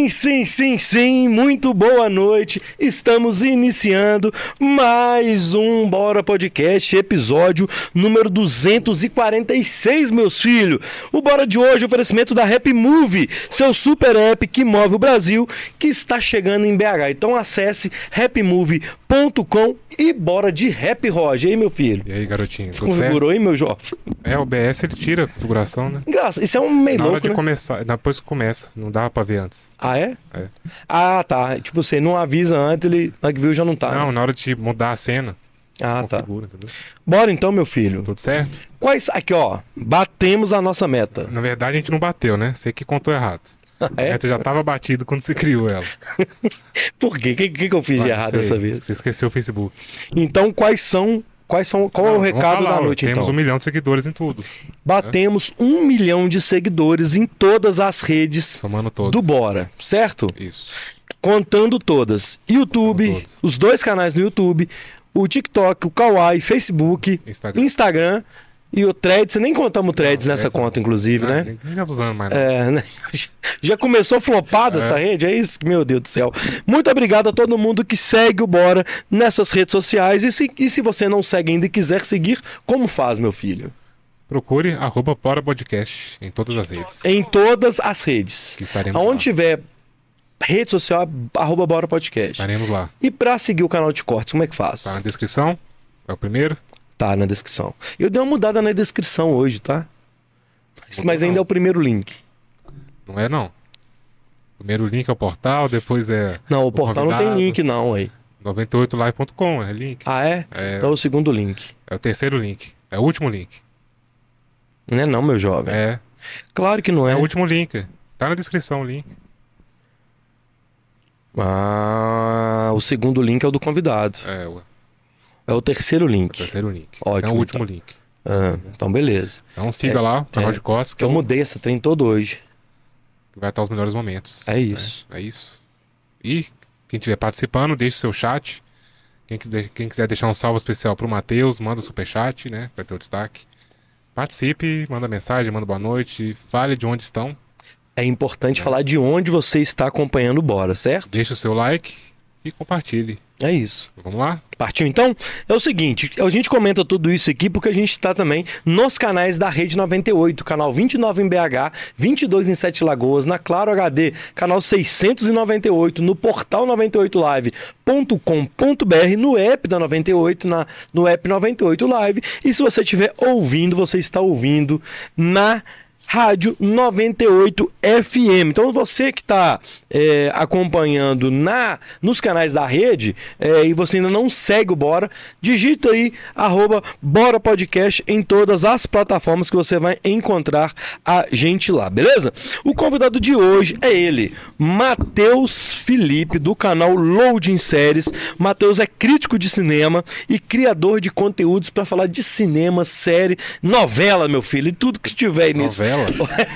Sim, sim, sim, sim, muito boa noite. Estamos iniciando mais um Bora Podcast, episódio número 246, meus filhos. O Bora de hoje é oferecimento da Rap Move, seu super app que move o Brasil, que está chegando em BH. Então acesse rapmove.com e bora de Rap Roger. Aí, meu filho? E aí, garotinho? Você configurou aí, meu jovem? É, o BS ele tira a configuração, né? Graça, isso é um meio Na louco, hora de né? começar, depois que começa, não dava pra ver antes. Ah, é? É. Ah, tá. Tipo, você não avisa antes, ele na que viu já não tá. Não, né? na hora de mudar a cena, Ah, tá. entendeu? Bora então, meu filho. Tudo certo? Quais. Aqui, ó. Batemos a nossa meta. Na verdade, a gente não bateu, né? Você que contou errado. É? meta já tava batido quando você criou ela. Por quê? O que, que, que eu fiz de errado você- dessa vez? Você esqueceu o Facebook. Então, quais são. Quais são. Qual é o Não, recado falar, da noite, Temos então? um milhão de seguidores em tudo. Batemos um milhão de seguidores em todas as redes Somando todos. do Bora, certo? Isso. Contando todas. YouTube, Contando os dois canais no YouTube, o TikTok, o Kawaii, Facebook, Instagram. Instagram e o Threads. Você nem contamos o Threads Não, nessa essa conta, não. inclusive, Ah, né? Nem, abusando mais. não. É, né? Já começou flopada É. essa rede? É isso? Meu Deus do céu. Muito obrigado a todo mundo que segue o Bora nessas redes sociais. E se, e se você não segue ainda e quiser seguir, como faz, meu filho? Procure arroba Bora Podcast em todas as redes. Em todas as redes. Que estaremos Aonde lá. tiver rede social, arroba Bora Podcast. Estaremos lá. E pra seguir o canal de cortes, como é que faz? Tá na descrição. É o primeiro. Tá na descrição. Eu dei uma mudada na descrição hoje, tá? Mas, mas ainda é o primeiro link. Não é, não. Primeiro link é o portal, depois é Não, o portal não tem convidado. link, não, aí. 98live.com, é link. Ah, é? É, Então é o segundo link. é o terceiro link. É o último link. Não é não, meu jovem. É, Claro que não é é. o último link. Tá na descrição o link. Ah, o segundo link é o do convidado. É o, É o terceiro é o link. terceiro link. Ótimo, é o último então. link. Ah, então beleza. Então siga lá o canal é. de Costa, que Eu é o- mudei essa trem todo hoje. vai estar os melhores momentos. É isso. É, é isso. E quem estiver participando, deixe seu chat. Quem, quiser- quem quiser deixar um salve especial pro Matheus, manda superchat, né? Vai ter o destaque. Participe, manda mensagem, manda boa noite, fale de onde estão. É importante falar de onde você está acompanhando o Bora, certo? Deixe o seu like e compartilhe. É isso. Vamos lá? Partiu então? É o seguinte, a gente comenta tudo isso aqui porque a gente está também nos canais da Rede 98, canal 29 em BH, 22 em Sete Lagoas, na Claro HD, canal 698, no portal 98live.com.br, no app da 98, na, no app 98 Live. E se você estiver ouvindo, você está ouvindo na Rádio 98 FM. Então você que está acompanhando na nos canais da rede é, e você ainda não segue o Bora, digita aí arroba Bora Podcast em todas as plataformas que você vai encontrar a gente lá, beleza? O convidado de hoje é ele, Matheus Felipe, do canal Loading Séries. Matheus é crítico de cinema e criador de conteúdos para falar de cinema, série, novela, meu filho, e tudo que tiver nisso.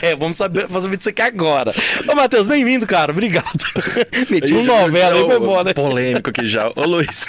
É, vamos saber, saber disso aqui agora. Ô, Matheus, bem-vindo, cara. Obrigado. Meti um novela aí, foi bom, né? Polêmico aqui já. Ô, Luiz.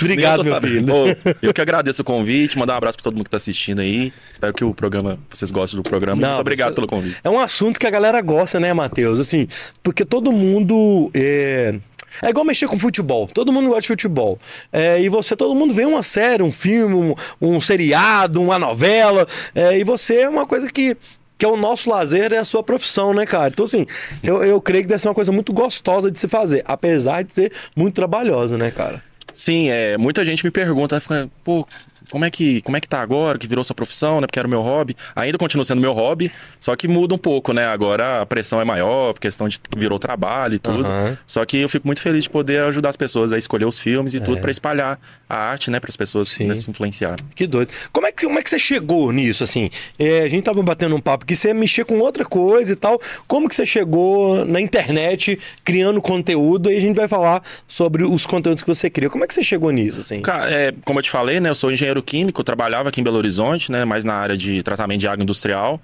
Obrigado, meu filho. Ô, eu que agradeço o convite, mandar um abraço pra todo mundo que tá assistindo aí. Espero que o programa, vocês gostem do programa. Não, Muito obrigado você- pelo convite. É um assunto que a galera gosta, né, Matheus? Assim, porque todo mundo. É... é igual mexer com futebol. Todo mundo gosta de futebol. É, e você, todo mundo vê uma série, um filme, um, um seriado, uma novela. é, e você é uma coisa que. Que é o nosso lazer, é a sua profissão, né, cara? Então, assim, eu, eu creio que deve ser uma coisa muito gostosa de se fazer, apesar de ser muito trabalhosa, né, cara? Sim, é, muita gente me pergunta, fica, pô, como é que como é que tá agora, que virou sua profissão, né? Porque era o meu hobby. Ainda continua sendo meu hobby, só que muda um pouco, né? Agora a pressão é maior, por questão de que virou trabalho e tudo. Aham. Só que eu fico muito feliz de poder ajudar as pessoas a escolher os filmes e tudo É. pra espalhar a arte, né, para as pessoas né, se influenciarem. Que doido. Como é que, como é que você chegou nisso, assim? É, a gente tava batendo um papo que você mexia com outra coisa e tal. Como que você chegou na internet criando conteúdo? E a gente vai falar sobre os conteúdos que você cria. Como é que você chegou nisso, assim? Cara, é, como eu te falei, né? Eu sou engenheiro químico, eu trabalhava aqui em Belo Horizonte, né? Mais na área de tratamento de água industrial.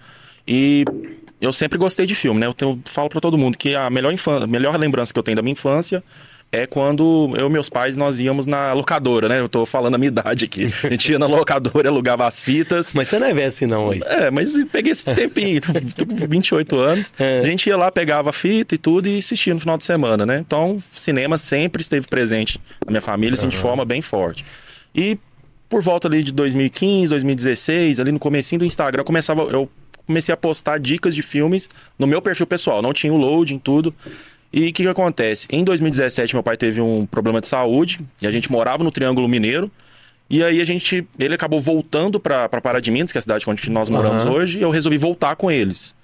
E eu sempre gostei de filme, né? Eu tenho- falo pra todo mundo que a melhor, infan- a melhor lembrança que eu tenho da minha infância é quando eu e meus pais nós íamos na locadora, né? Eu tô falando a minha idade aqui. A gente ia na locadora, alugava as fitas. Mas você não é velho assim, não, aí. É, mas peguei esse tempinho, tô, com 28 anos. É. A gente ia lá, pegava a fita e tudo e assistia no final de semana, né? Então, cinema sempre esteve presente na minha família, assim, de forma bem forte. E por volta ali de 2015, 2016, ali no comecinho do Instagram, eu começava, eu comecei a postar dicas de filmes no meu perfil pessoal. Não tinha o loading, tudo. E o que, que acontece? Em 2017, meu pai teve um problema de saúde e a gente morava no Triângulo Mineiro. E aí a gente, ele acabou voltando para Pará de Minas, que é a cidade onde nós moramos Aham. hoje, e eu resolvi voltar com eles.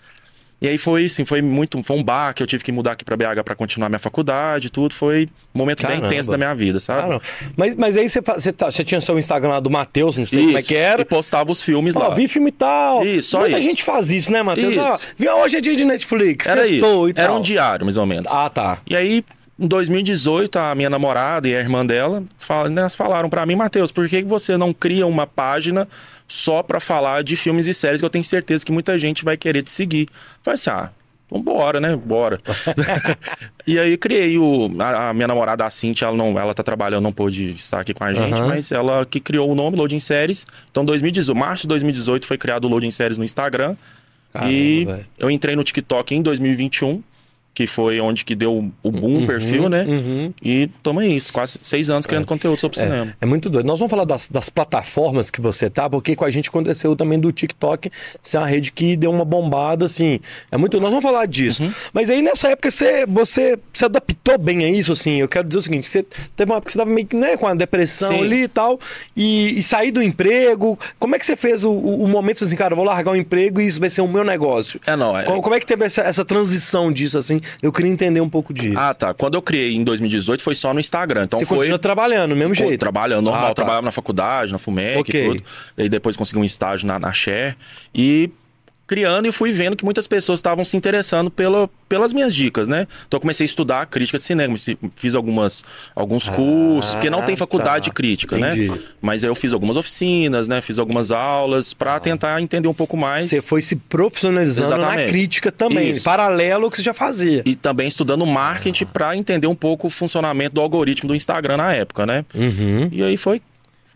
E aí foi assim, foi muito, foi um bar que eu tive que mudar aqui para BH para continuar minha faculdade, tudo, foi um momento Caramba. bem intenso da minha vida, sabe? Ah, não. Mas, mas aí você, você, tá- você tinha seu Instagram lá do Matheus, não sei como é Isso, que era. E postava os filmes Ó, lá. vi filme e tal. Isso, só Muita isso. gente faz isso, né, Matheus? Isso. Vi- hoje é dia de Netflix, Era sextou isso. e Era tal. um diário, mais ou menos. Ah, tá. E aí, em 2018, a minha namorada e a irmã dela né, elas falaram pra mim, Matheus, por que você não cria uma página só pra falar de filmes e séries que eu tenho certeza que muita gente vai querer te seguir? Falei assim, ah, então bora, né? Bora. e aí criei o. A, a minha namorada, a Cintia, ela, não, ela tá trabalhando, não pôde estar aqui com a gente, Aham. mas ela que criou o nome Loading Séries. Então, 2018, março de 2018 foi criado o Loading Séries no Instagram. Caramba, e velho. eu entrei no TikTok em 2021, que foi onde que deu o boom o perfil, né? Uhum. E tamo aí, quase seis anos criando conteúdo sobre cinema. É muito doido. Nós vamos falar das, das plataformas que você tá, porque com a gente aconteceu também do TikTok ser uma rede que deu uma bombada, assim. É muito. Nós vamos falar disso. Uhum. Mas aí nessa época você, você se adaptou bem a isso, assim. Eu quero dizer o seguinte: você teve uma época que você tava meio que né, com a depressão Sim. ali e tal, e, e sair do emprego. Como é que você fez o, o, o momento assim, cara, vou largar o emprego e isso vai ser o meu negócio? É, não, é- Como, como é que teve essa, essa transição disso, assim? Eu queria entender um pouco disso. Ah, tá. Quando eu criei em 2018 foi só no Instagram. Então você foi. continua trabalhando, do mesmo jeito. Trabalhando normal, Ah, tá. trabalhava na faculdade, na FUMEC Ok. e tudo. E depois consegui um estágio na, na Share. E criando e fui vendo que muitas pessoas estavam se interessando pela, pelas minhas dicas, né? Então eu comecei a estudar crítica de cinema, fiz algumas, alguns cursos, porque não tem faculdade tá. de crítica, Entendi. né? Mas aí eu fiz algumas oficinas, né? Fiz algumas aulas Ah. para tentar entender um pouco mais. Você foi se profissionalizando na Exatamente. crítica também, Isso. paralelo ao que você já fazia. E também estudando marketing para entender um pouco o funcionamento do algoritmo do Instagram na época, né? Uhum. E aí foi.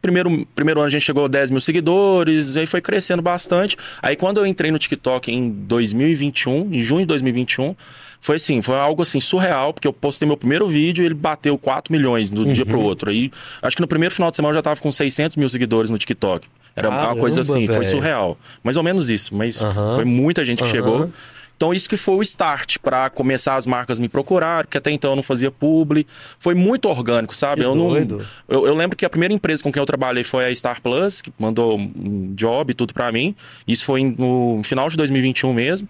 Primeiro, primeiro ano a gente chegou a 10 mil seguidores, aí foi crescendo bastante. Aí quando eu entrei no TikTok em 2021, em junho de 2021, foi assim, foi algo assim surreal, porque eu postei meu primeiro vídeo e ele bateu 4 milhões do dia Uhum. pro outro. Aí acho que no primeiro final de semana eu já tava com 600 mil seguidores no TikTok. Era uma Caramba, coisa assim, velho. foi surreal. Mais ou menos isso, mas Aham. foi muita gente que Aham. chegou. Então, isso que foi o start para começar as marcas me procurar, porque até então eu não fazia publi. Foi muito orgânico, sabe? Que eu não. doido. Eu, eu lembro que a primeira empresa com quem eu trabalhei foi a Star Plus, que mandou um job e tudo para mim. Isso foi no final de 2021 mesmo.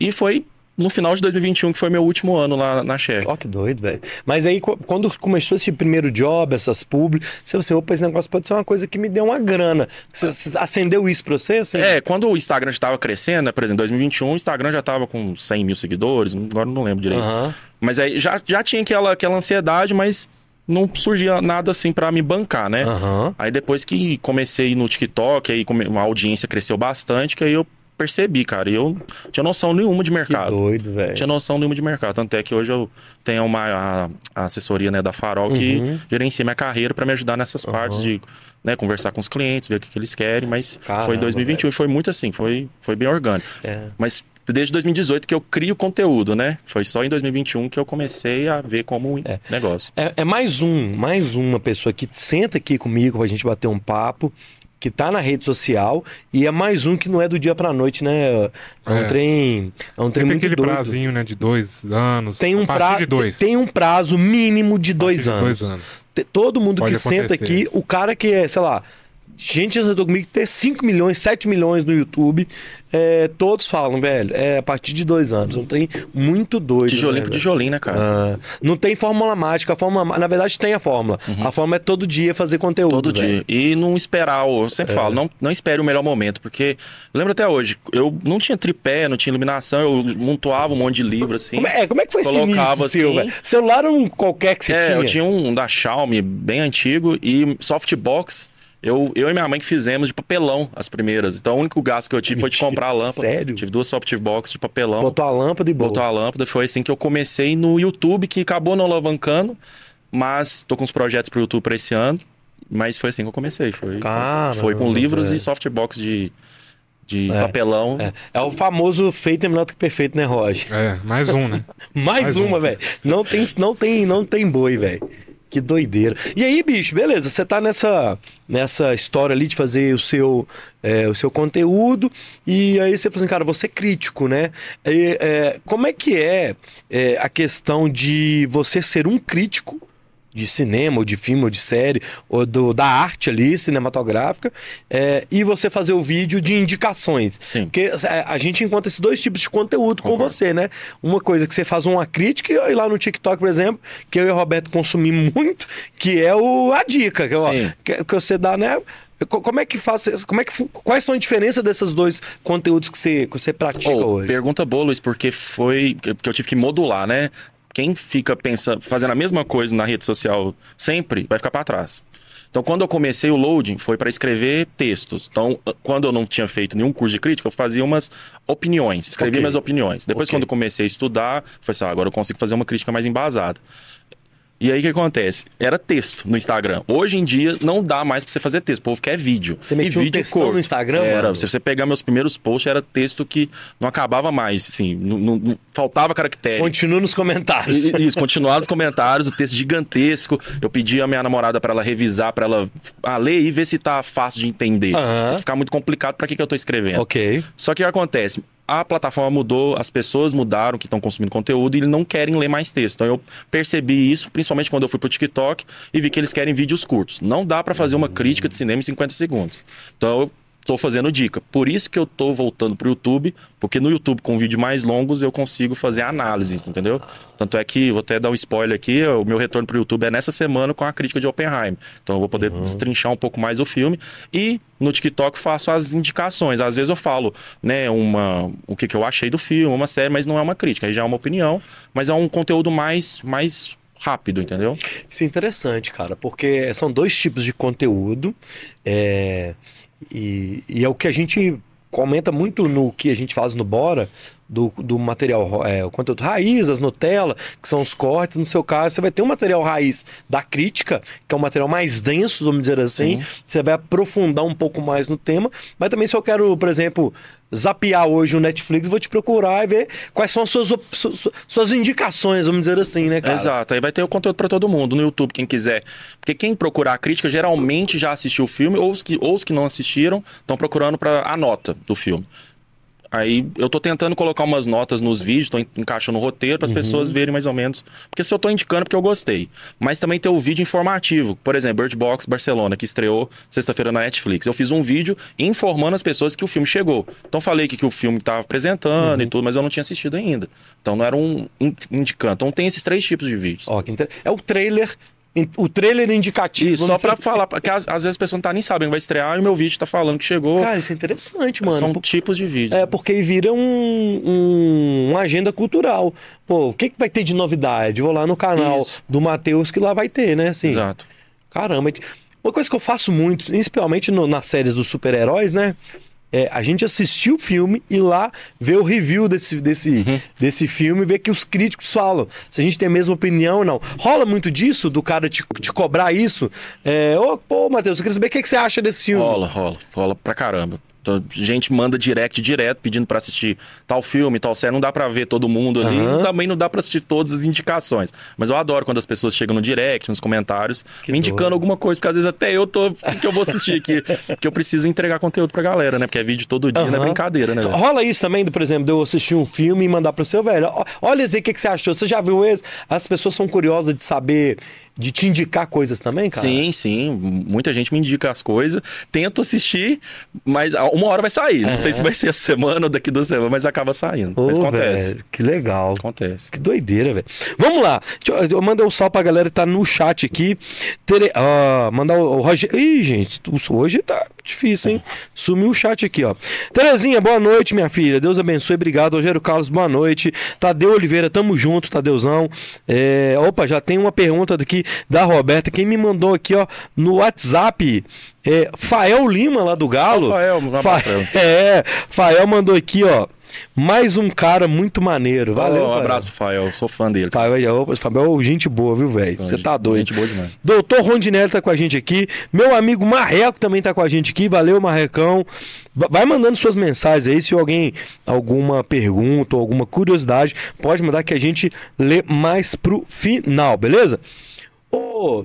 E foi no final de 2021 que foi meu último ano lá na Share. Ó, que doido, velho. Mas aí, qu- quando começou esse primeiro job, essas publi, você falou assim, opa, esse negócio pode ser uma coisa que me dê uma grana. Você, acendeu isso pra você, assim? É, quando o Instagram já estava crescendo, né? Por exemplo, em 2021, o Instagram já estava com 100 mil seguidores, agora não lembro direito. Aham. Mas aí já, já tinha aquela, aquela ansiedade, mas não surgia nada assim pra me bancar, né? Aham. Aí depois que comecei no TikTok, aí come- a audiência cresceu bastante, que aí eu percebi, cara. E eu não tinha noção nenhuma de Que mercado. doido, Não velho. tinha noção nenhuma de mercado. Tanto é que hoje eu tenho uma a, a assessoria né, da Farol que Uhum. gerencia minha carreira pra me ajudar nessas partes de né, conversar com os clientes, ver o que, que eles querem. Mas Caramba, foi em 2021 e foi muito assim, foi, foi bem orgânico. É. Mas desde 2018 que eu crio conteúdo, né? Foi só em 2021 que eu comecei a ver como um negócio. É, é mais um, mais uma pessoa que senta aqui comigo pra gente bater um papo, que tá na rede social, e é mais um que não é do dia pra noite, né? É um É. trem, é um trem muito aquele doido. prazinho, né? De dois anos. Tem um, prazo, de tem um prazo mínimo de dois de anos. dois anos. Todo mundo Pode que senta acontecer. aqui, o cara que é, sei lá, gente já sentou comigo que ter 5 milhões, 7 milhões no YouTube, é, todos falam, velho, é a partir de dois anos. Um trem muito doido. Tijolinho né, por velho? tijolinho, né, cara? Ah, não tem fórmula mágica, a fórmula, na verdade tem a fórmula. A fórmula é todo dia fazer conteúdo. Uhum. Todo velho. dia. E não esperar, o- eu sempre falo, não, não espere o melhor momento, porque lembro até hoje, eu não tinha tripé, não tinha iluminação, eu montuava um monte de livro assim. Como é, como é que foi esse Colocava início seu, assim. velho? Celular um qualquer que você É, tinha? eu tinha um da Xiaomi bem antigo e softbox. Eu, eu e minha mãe que fizemos de papelão as primeiras. Então o único gasto que eu tive foi de Mentira, comprar a lâmpada. sério? Tive duas softbox de papelão. Botou a lâmpada e botou. Botou a lâmpada. Foi assim que eu comecei no YouTube, que acabou não alavancando. mas tô com uns projetos pro YouTube pra esse ano. Mas foi assim que eu comecei. Foi, Caramba, foi com livros velho. e softbox de, de É. papelão. É, é o famoso feito é melhor do que perfeito, né, Roger? É, mais um, né? Mais, Mais uma, um. velho. Não tem, não tem, não tem boi, velho. Que doideira. E aí, bicho, beleza, você tá nessa, nessa história ali de fazer o seu, é, o seu conteúdo, e aí você fala assim, cara, você é crítico, né? E, é, como é que é, é, a questão de você ser um crítico de cinema, ou de filme, ou de série, ou do, da arte ali, cinematográfica, é, e você fazer o vídeo de indicações. Sim. Porque é, a gente encontra esses dois tipos de conteúdo com Concordo. você, né? Uma coisa que você faz uma crítica, e lá no TikTok, por exemplo, que eu e o Roberto consumimos muito, que é o, a dica, que, ó, que, que você dá, né? Co- Como é que faz? Como é que, quais são a diferença desses dois conteúdos que você, que você pratica Oh, hoje? pergunta boa, Luiz, porque foi que eu tive que modular, né? Quem fica pensando, fazendo a mesma coisa na rede social sempre, vai ficar para trás. Então, quando eu comecei o loading, foi para escrever textos. Então, quando eu não tinha feito nenhum curso de crítica, eu fazia umas opiniões, escrevia Ok. minhas opiniões. Depois, Ok. quando eu comecei a estudar, foi assim, ah, agora eu consigo fazer uma crítica mais embasada. E aí o que acontece? Era texto no Instagram. Hoje em dia não dá mais pra você fazer texto. O povo quer vídeo. Você metia e um vídeo textão curto. no Instagram, Era. mano? Se você pegar meus primeiros posts, era texto que não acabava mais, assim. Não, não- não- faltava caractere. Continua nos comentários. Isso, continuar nos comentários, o texto gigantesco. Eu pedi a minha namorada pra ela revisar, pra ela ah, ler e ver se tá fácil de entender. Se ficar muito complicado, pra que, que eu tô escrevendo? ok. Só que o que acontece? A plataforma mudou, as pessoas mudaram que estão consumindo conteúdo e não querem ler mais texto. Então eu percebi isso, principalmente quando eu fui pro TikTok e vi que eles querem vídeos curtos. Não dá pra fazer uma crítica de cinema em 50 segundos. Então eu tô fazendo dica. Por isso que eu tô voltando pro YouTube, porque no YouTube com vídeos mais longos eu consigo fazer análises, entendeu? Tanto é que, vou até dar um spoiler aqui, o meu retorno pro YouTube é nessa semana com a crítica de Oppenheim. Então eu vou poder destrinchar um pouco mais o filme e no TikTok faço as indicações. Às vezes eu falo, né, uma, o que, que eu achei do filme, uma série, mas não é uma crítica, aí já é uma opinião, mas é um conteúdo mais, mais rápido, entendeu? Isso é interessante, cara, porque são dois tipos de conteúdo é, e, e é o que a gente comenta muito no que a gente faz no Bora, do, do material, é, o conteúdo raiz, as Nutella, que são os cortes. No seu caso, você vai ter um material raiz da crítica, que é um material mais denso, vamos dizer assim. Sim. Você vai aprofundar um pouco mais no tema. Mas também, se eu quero, por exemplo, zapear hoje o Netflix, vou te procurar e ver quais são as suas, suas indicações, vamos dizer assim, né, cara? Exato, aí vai ter o conteúdo pra todo mundo no YouTube, quem quiser. Porque quem procurar a crítica geralmente já assistiu o filme, ou os que, ou os que não assistiram estão procurando para a nota do filme. Aí eu tô tentando colocar umas notas nos vídeos, tô en- encaixando no roteiro para as pessoas verem mais ou menos. Porque se eu tô indicando é porque eu gostei. Mas também tem o vídeo informativo. Por exemplo, Bird Box Barcelona, que estreou sexta-feira na Netflix. Eu fiz um vídeo informando as pessoas que o filme chegou. Então falei que, que o filme tava apresentando e tudo, mas eu não tinha assistido ainda. Então não era um in- indicando. Então tem esses três tipos de vídeos. Ó, que inter- É o trailer, o trailer indicativo. Só dizer assim. falar, porque às, às vezes a pessoa não tá nem sabendo, vai estrear e o meu vídeo tá falando que chegou. Cara, isso é interessante, mano. São Por- tipos de vídeo. É, porque vira um, um- uma agenda cultural. Pô, o que, que vai ter de novidade? Vou lá no canal Isso. do Matheus que lá vai ter, né? Assim, Exato. Caramba. Uma coisa que eu faço muito, principalmente no- nas séries dos super-heróis, né? É a gente assistir o filme e lá ver o review desse, desse, Uhum. desse filme ver que os críticos falam. Se a gente tem a mesma opinião ou não. Rola muito disso, do cara te, te cobrar isso. É, Ô, pô, Matheus, eu queria saber o que, que você acha desse filme. Rola, rola. Rola pra caramba. Gente manda direct direto pedindo pra assistir tal filme, tal série. Não dá pra ver todo mundo ali. Aham. Também não dá pra assistir todas as indicações. Mas eu adoro quando as pessoas chegam no direct, nos comentários, Que me indicando doido. alguma coisa. Porque às vezes até eu tô. Que, que eu vou assistir aqui? Porque eu preciso entregar conteúdo pra galera, né? Porque é vídeo todo dia, não é brincadeira, né? velho? Rola isso também, por exemplo, de eu assistir um filme e mandar pro seu velho. Olha aí o que, que você achou. Você já viu esse? As pessoas são curiosas de saber, de te indicar coisas também, cara? Sim, sim. Muita gente me indica as coisas. Tento assistir, mas uma hora vai sair. Não sei se vai ser essa semana ou daqui duas semanas, mas acaba saindo. Ô, mas acontece. velho, que legal. Acontece. Que doideira, velho. Vamos lá. Eu, eu mandei um salve pra galera que tá no chat aqui. Tere... ó, mandar o, o Roger. Ih, gente, hoje tá difícil, hein? Sumiu o chat aqui, ó. Terezinha, boa noite, minha filha. Deus abençoe. Obrigado. Rogério Carlos, boa noite. Tadeu Oliveira, tamo junto, Tadeuzão. É, Opa, já tem uma pergunta aqui da Roberta. Quem me mandou aqui, ó, no WhatsApp. É, Fael Lima, lá do Galo. Fael, Fa... É, Fael mandou aqui, ó. Mais um cara muito maneiro. Valeu. um Fael. abraço pro Fael, sou fã dele. Fael, Fael, gente boa, viu, velho? Você tá doido. Gente boa demais. Doutor Rondinelli tá com a gente aqui. Meu amigo Marreco também tá com a gente aqui. Valeu, Marrecão. Va- Vai mandando suas mensagens aí. Se alguém, alguma pergunta ou alguma curiosidade, pode mandar que a gente lê mais pro final, beleza? Ô,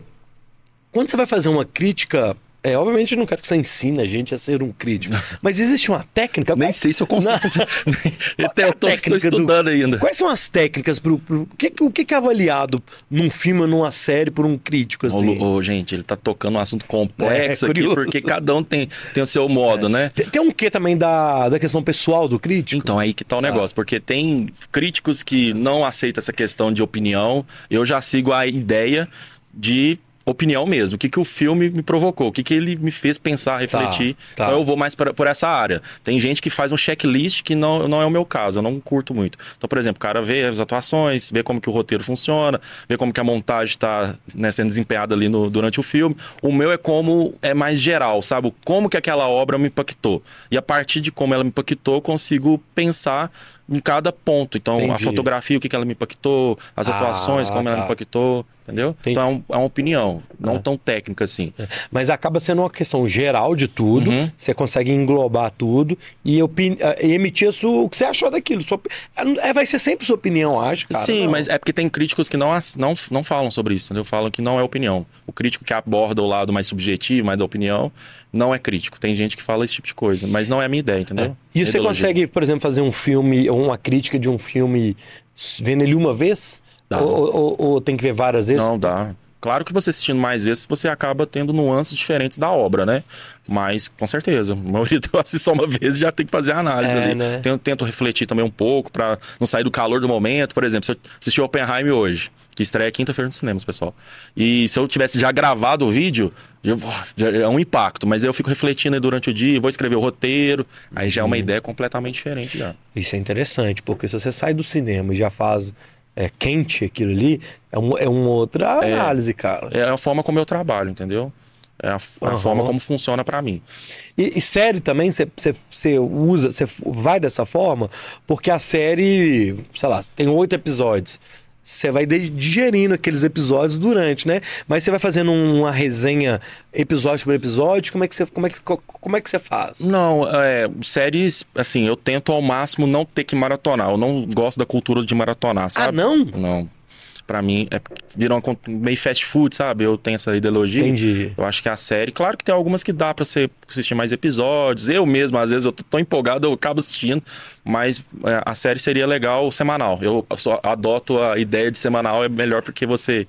quando você vai fazer uma crítica. É, obviamente eu não quero que você ensine a gente a ser um crítico. Mas existe uma técnica. Nem sei se eu consigo. Qual Até é a eu tô, tô técnica do- estudando ainda. Quais são as técnicas pro. pro- o, que, o que que é avaliado num filme ou numa série por um crítico, Ô, assim? Lu- ô, gente, ele tá tocando um assunto complexo É, aqui, porque cada um tem, tem o seu modo, né? Tem, tem um quê também da, da questão pessoal do crítico? Então, aí que tá o negócio, porque tem críticos que não aceitam essa questão de opinião. Eu já sigo a ideia de opinião mesmo. O que, que o filme me provocou, o que, que ele me fez pensar, refletir. tá. Então eu vou mais pra- por essa área. Tem gente que faz um checklist que não, não é o meu caso, eu não curto muito. Então, por exemplo, o cara vê as atuações, vê como que o roteiro funciona, vê como que a montagem está sendo desempenhada ali no- durante o filme. O meu é como é mais geral, sabe? Como que aquela obra me impactou. E a partir de como ela me impactou, eu consigo pensar em cada ponto. Então, a Entendi. fotografia, o que, que ela me impactou, as Ah, atuações, como ela tá. me impactou, entendeu? Entendi. Então, é, um- é uma opinião, não Ah. tão técnica assim. Mas acaba sendo uma questão geral de tudo. Uhum. Você consegue englobar tudo e, opini- e emitir sua- o que você achou daquilo. Sua é, vai ser sempre sua opinião, acho, cara. Sim, Não. mas é porque tem críticos que não, não, não falam sobre isso, entendeu? Falam que não é opinião. O crítico que aborda o lado mais subjetivo, mais da opinião, não é crítico. Tem gente que fala esse tipo de coisa, mas não é a minha ideia, entendeu? E você Ideologia. consegue, por exemplo, fazer um filme, ou uma crítica de um filme vendo ele uma vez? Dá. Ou, ou- ou- tem que ver várias vezes? Não dá. Claro que você assistindo mais vezes, você acaba tendo nuances diferentes da obra, né? Mas, com certeza, a maioria eu assisto só uma vez e já tem que fazer a análise É, ali. né? Tento, tento refletir também um pouco pra não sair do calor do momento. Por exemplo, se eu assistir Oppenheim hoje, que estreia quinta-feira nos cinemas, pessoal. E se eu tivesse já gravado o vídeo, já, já é um impacto. Mas aí eu fico refletindo aí durante o dia, vou escrever o roteiro, aí já é Uhum. uma ideia completamente diferente já. Isso é interessante, porque se você sai do cinema e já faz é, quente aquilo ali, é, um, é uma outra análise, cara. É a forma como eu trabalho, entendeu? É a, a Aham. forma como funciona pra mim. E, e série também, você usa, você vai dessa forma, porque a série, sei lá, tem oito episódios. Você vai digerindo aqueles episódios durante, né? Mas você vai fazendo uma resenha episódio por episódio, como é que você, como é que, co- como é que você faz? Não, é, séries, assim, eu tento ao máximo não ter que maratonar. Eu não gosto da cultura de maratonar, Ah, sabe? não? Não. Pra mim, é, con- meio fast food, sabe? Eu tenho essa ideologia. Entendi. Eu acho que a série, claro que tem algumas que dá pra você assistir mais episódios. Eu mesmo, às vezes, eu tô tão empolgado, eu acabo assistindo. Mas é, a série seria legal semanal. Eu só adoto a ideia de semanal, é melhor porque você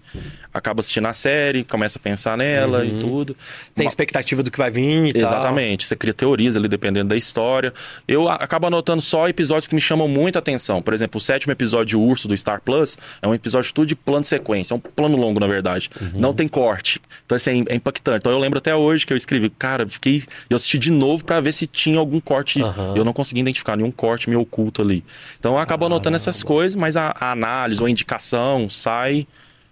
acaba assistindo a série, começa a pensar nela e tudo. Tem expectativa do que vai vir e tal. Exatamente, você cria teorias ali dependendo da história. Eu acabo anotando só episódios que me chamam muita atenção. Por exemplo, o sétimo episódio de Urso do Star Plus é um episódio tudo de plano de sequência, é um plano longo, na verdade. Não tem corte. Então, assim, é impactante. Então, eu lembro até hoje que eu escrevi, cara, fiquei. Eu assisti de novo pra ver se tinha algum corte. Aham. Eu não consegui identificar nenhum corte meio oculto ali. Então, eu acabo anotando essas coisas, mas a, a análise ou a indicação sai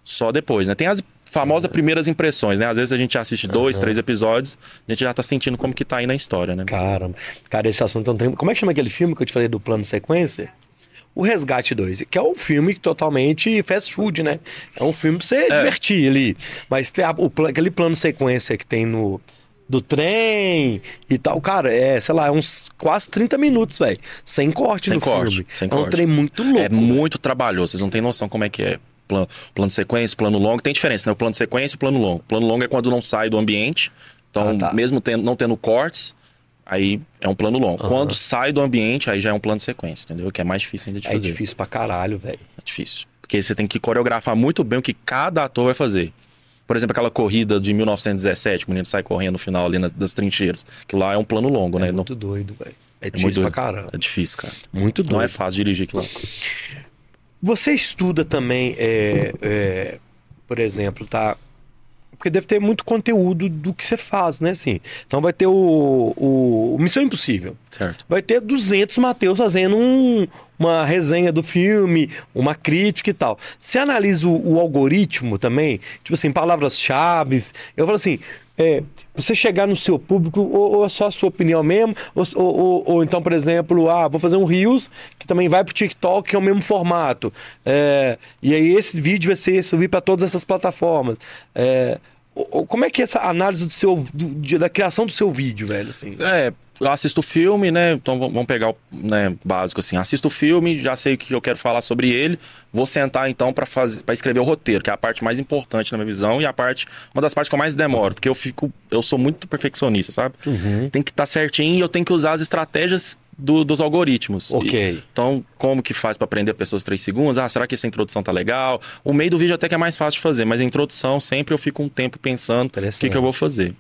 só depois, né? Tem as famosas primeiras impressões, né? Às vezes a gente assiste dois, três episódios, a gente já tá sentindo como que tá aí na história, né? Caramba. Cara, esse assunto é um trem... Como é que chama aquele filme que eu te falei do plano sequência? O Resgate 2, que é um filme totalmente fast food, né? É um filme pra você divertir ali. Mas tem a- o, aquele plano sequência que tem no. Do trem e tal, cara, é, sei lá, é uns quase 30 minutos, velho. Sem corte Sem no corte, filme. sem é um corte. trem muito louco. É muito trabalhoso, vocês não têm noção como é que é. Plano, plano de sequência, plano longo, tem diferença, né? O plano de sequência e o plano longo. O plano longo é quando não sai do ambiente, então, Ah, tá. mesmo tendo- não tendo cortes, aí é um plano longo. Quando sai do ambiente, aí já é um plano de sequência, entendeu? Que é mais difícil ainda de É fazer. difícil pra caralho, velho. É difícil. Porque você tem que coreografar muito bem o que cada ator vai fazer. Por exemplo, aquela corrida de 1917, que o menino sai correndo no final ali nas, das trincheiras. Que lá é um plano longo, né? É Não- muito doido, velho. É é difícil muito pra caramba. É difícil, cara. Muito doido. Não é fácil dirigir aquilo lá. Você estuda também, é, é, por exemplo, tá? Porque deve ter muito conteúdo do que você faz, né? Assim, então vai ter o, o, Missão Impossível. Certo. Vai ter 200 Mateus fazendo um, uma resenha do filme, uma crítica e tal. Você analisa o, o algoritmo também, tipo assim, palavras-chave. Eu falo assim, é, você chegar no seu público, ou, ou é só a sua opinião mesmo, ou, ou, ou, então, por exemplo, ah, vou fazer um Reels que também vai pro TikTok, que é o mesmo formato. É, e aí esse vídeo vai ser subir para todas essas plataformas. É, como é que é essa análise do seu, do, da criação do seu vídeo, velho? Assim? É, eu assisto o filme, né? Então vamos pegar o né, básico assim. Assisto o filme, já sei o que eu quero falar sobre ele. Vou sentar então para fazer, para escrever o roteiro, que é a parte mais importante na minha visão e a parte, uma das partes que eu mais demoro, porque eu fico, eu sou muito perfeccionista, sabe? Uhum. Tem que estar tá certinho e eu tenho que usar as estratégias do, dos algoritmos. Ok. E, então, como que faz para aprender pessoas 3 segundos? Ah, será que essa introdução tá legal? O meio do vídeo até que é mais fácil de fazer, mas a introdução sempre eu fico um tempo pensando o que, que eu vou fazer.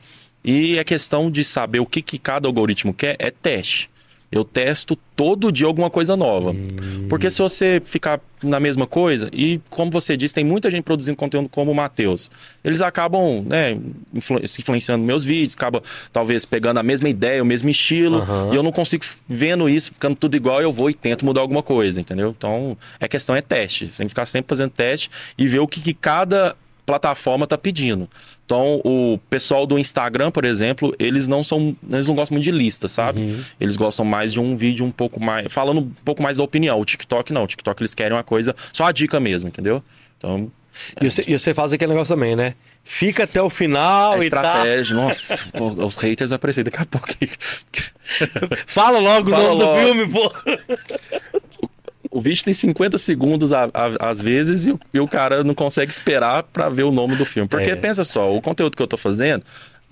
E a questão de saber o que, que cada algoritmo quer é teste. Eu testo todo dia alguma coisa nova. Hum. Porque se você ficar na mesma coisa, e como você disse, tem muita gente produzindo conteúdo como o Matheus. Eles acabam né, influ se influenciando meus vídeos, acabam talvez pegando a mesma ideia, o mesmo estilo, uhum. e eu não consigo vendo isso, ficando tudo igual, eu vou e tento mudar alguma coisa, entendeu? Então, a questão é teste. Você tem que ficar sempre fazendo teste e ver o que, que cada plataforma está pedindo. Então, o pessoal do Instagram, por exemplo, eles não são. Eles não gostam muito de lista, sabe? Uhum. Eles gostam mais de um vídeo um pouco mais. Falando um pouco mais da opinião. O TikTok não. O TikTok eles querem uma coisa. Só a dica mesmo, entendeu? Então. E, você, e você faz aquele negócio também, né? Fica até o final é e estratégia. Tá... Nossa, os haters vão aparecer daqui a pouco. Fala logo Fala o nome logo. do filme, pô o vídeo tem 50 segundos a, a, às vezes e o, e o, cara não consegue esperar para ver o nome do filme. Porque é. pensa só, o conteúdo que eu tô fazendo,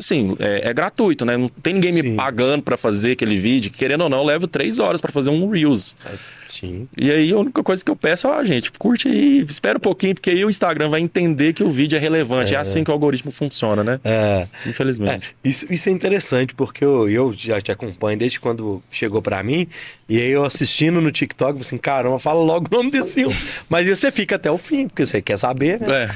assim, é, é gratuito, né? Não tem ninguém Sim. me pagando para fazer aquele vídeo. Querendo ou não, eu levo três horas para fazer um Reels. É, sim. E aí a única coisa que eu peço é, ó, gente, curte aí, espera um pouquinho, porque aí o Instagram vai entender que o vídeo é relevante. É, é assim que o algoritmo funciona, né? É. Infelizmente. É, isso, isso é interessante, porque eu, eu já te acompanho desde quando chegou para mim. E aí eu assistindo no TikTok, assim, caramba, fala logo o nome desse filme. Mas você fica até o fim, porque você quer saber, né? É.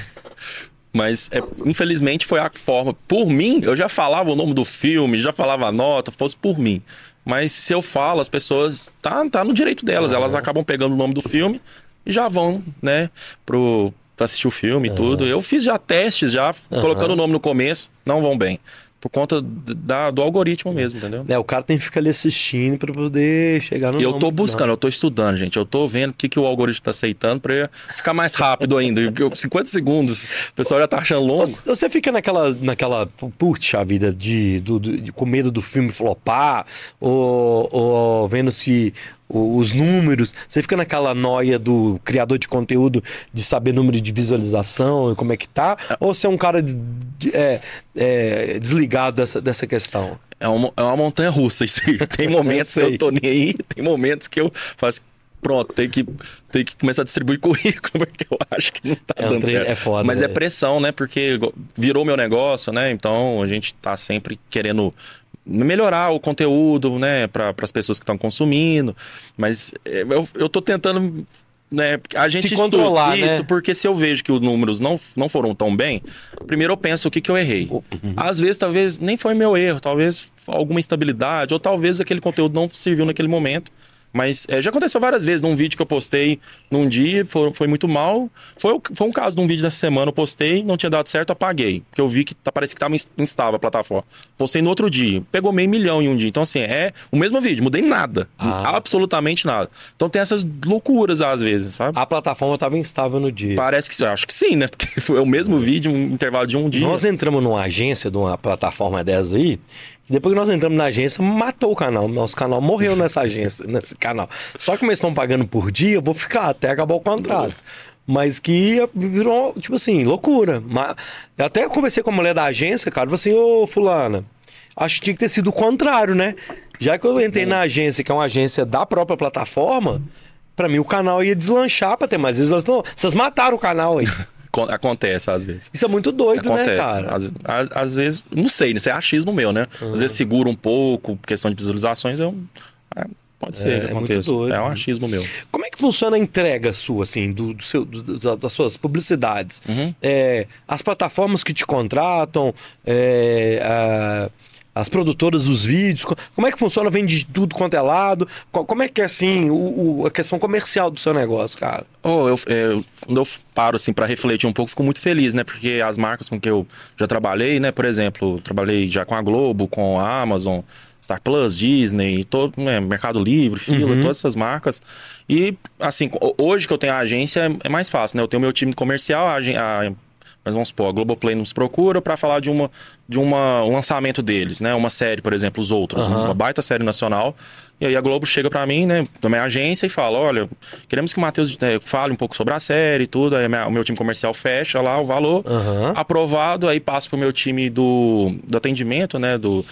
Mas, é, infelizmente, foi a forma. Por mim, eu já falava o nome do filme, já falava a nota, fosse por mim. Mas se eu falo, as pessoas. Tá, tá no direito delas. Elas acabam pegando o nome do filme e já vão, né, pro, pra assistir o filme e tudo. Eu fiz já testes, já, colocando o nome no começo, não vão bem por conta da, do algoritmo mesmo, entendeu? É, o cara tem que ficar ali assistindo para poder chegar no. E eu tô buscando, eu tô estudando, gente. Eu tô vendo o que, que o algoritmo tá aceitando para ficar mais rápido ainda. 50 segundos, o pessoal já tá achando longo. Você fica naquela, naquela puxa vida de, do, de, com medo do filme flopar, ou, ou vendo se os números, você fica naquela noia do criador de conteúdo de saber número de visualização e como é que tá, ou você é um cara de, de, é, é, desligado dessa, dessa questão? É uma, é uma montanha russa isso aí. Tem momentos que eu tô nem aí, tem momentos que eu faço pronto, tem que, tem que começar a distribuir currículo, porque eu acho que não tá é dando certo. É foda, Mas é pressão, né? Porque virou meu negócio, né? Então a gente tá sempre querendo melhorar o conteúdo, né, para as pessoas que estão consumindo. Mas é, eu, eu tô tentando né, a gente se controlar isso, né? porque se eu vejo que os números não, não foram tão bem, primeiro eu penso o que, que eu errei. Uhum. Às vezes, talvez nem foi meu erro, talvez alguma instabilidade, ou talvez aquele conteúdo não serviu naquele momento. Mas é, já aconteceu várias vezes num vídeo que eu postei num dia, foi, foi muito mal. Foi, foi um caso de um vídeo dessa semana, eu postei, não tinha dado certo, apaguei. Porque eu vi que tá, parece que estava instável a plataforma. Postei no outro dia, pegou meio milhão em um dia. Então, assim, é o mesmo vídeo, mudei nada. Ah. Absolutamente nada. Então tem essas loucuras às vezes, sabe? A plataforma estava instável no dia. Parece que acho que sim, né? Porque foi o mesmo vídeo, um intervalo de um dia. Nós entramos numa agência de uma plataforma dessa aí. Depois que nós entramos na agência, matou o canal. Nosso canal morreu nessa agência, nesse canal. Só que como eles estão pagando por dia, eu vou ficar até acabar o contrato. Mas que virou, tipo assim, loucura. Mas, eu até conversei com a mulher da agência, cara, falei assim, ô fulana, acho que tinha que ter sido o contrário, né? Já que eu entrei na agência, que é uma agência da própria plataforma, para mim o canal ia deslanchar para ter mais visualização. Vocês mataram o canal aí. Acontece às vezes. Isso é muito doido, né, Acontece. né, cara? Às, às, às, vezes, não sei, isso é achismo meu, né? Uhum. Às vezes segura um pouco, questão de visualizações, eu. É, pode ser, é, é muito doido. É um achismo meu. Como é que funciona a entrega sua, assim, do, do seu, do, das suas publicidades? Uhum. É, as plataformas que te contratam, é, a as produtoras dos vídeos? Co- Como é que funciona? Vende de tudo quanto é lado? Co- Como é que é, assim, o, o- a questão comercial do seu negócio, cara? Oh, eu, é, quando eu paro assim para refletir um pouco, fico muito feliz, né? Porque as marcas com que eu já trabalhei, né? Por exemplo, trabalhei já com a Globo, com a Amazon, Star Plus, Disney, todo, né, Mercado Livre, Fila, Uhum. todas essas marcas. E assim, ho- hoje que eu tenho a agência é, é mais fácil, né? Eu tenho meu time comercial, a, a mas vamos supor, a Globoplay nos procura para falar de uma de uma, um lançamento deles, né? Uma série, por exemplo, Os Outros, Aham. uma baita série nacional. E aí a Globo chega para mim, né, da minha agência e fala: "Olha, queremos que o Matheus eh, fale um pouco sobre a série e tudo". Aí minha- o meu time comercial fecha lá o valor, Aham. aprovado, aí passo pro meu time do, do atendimento, né, do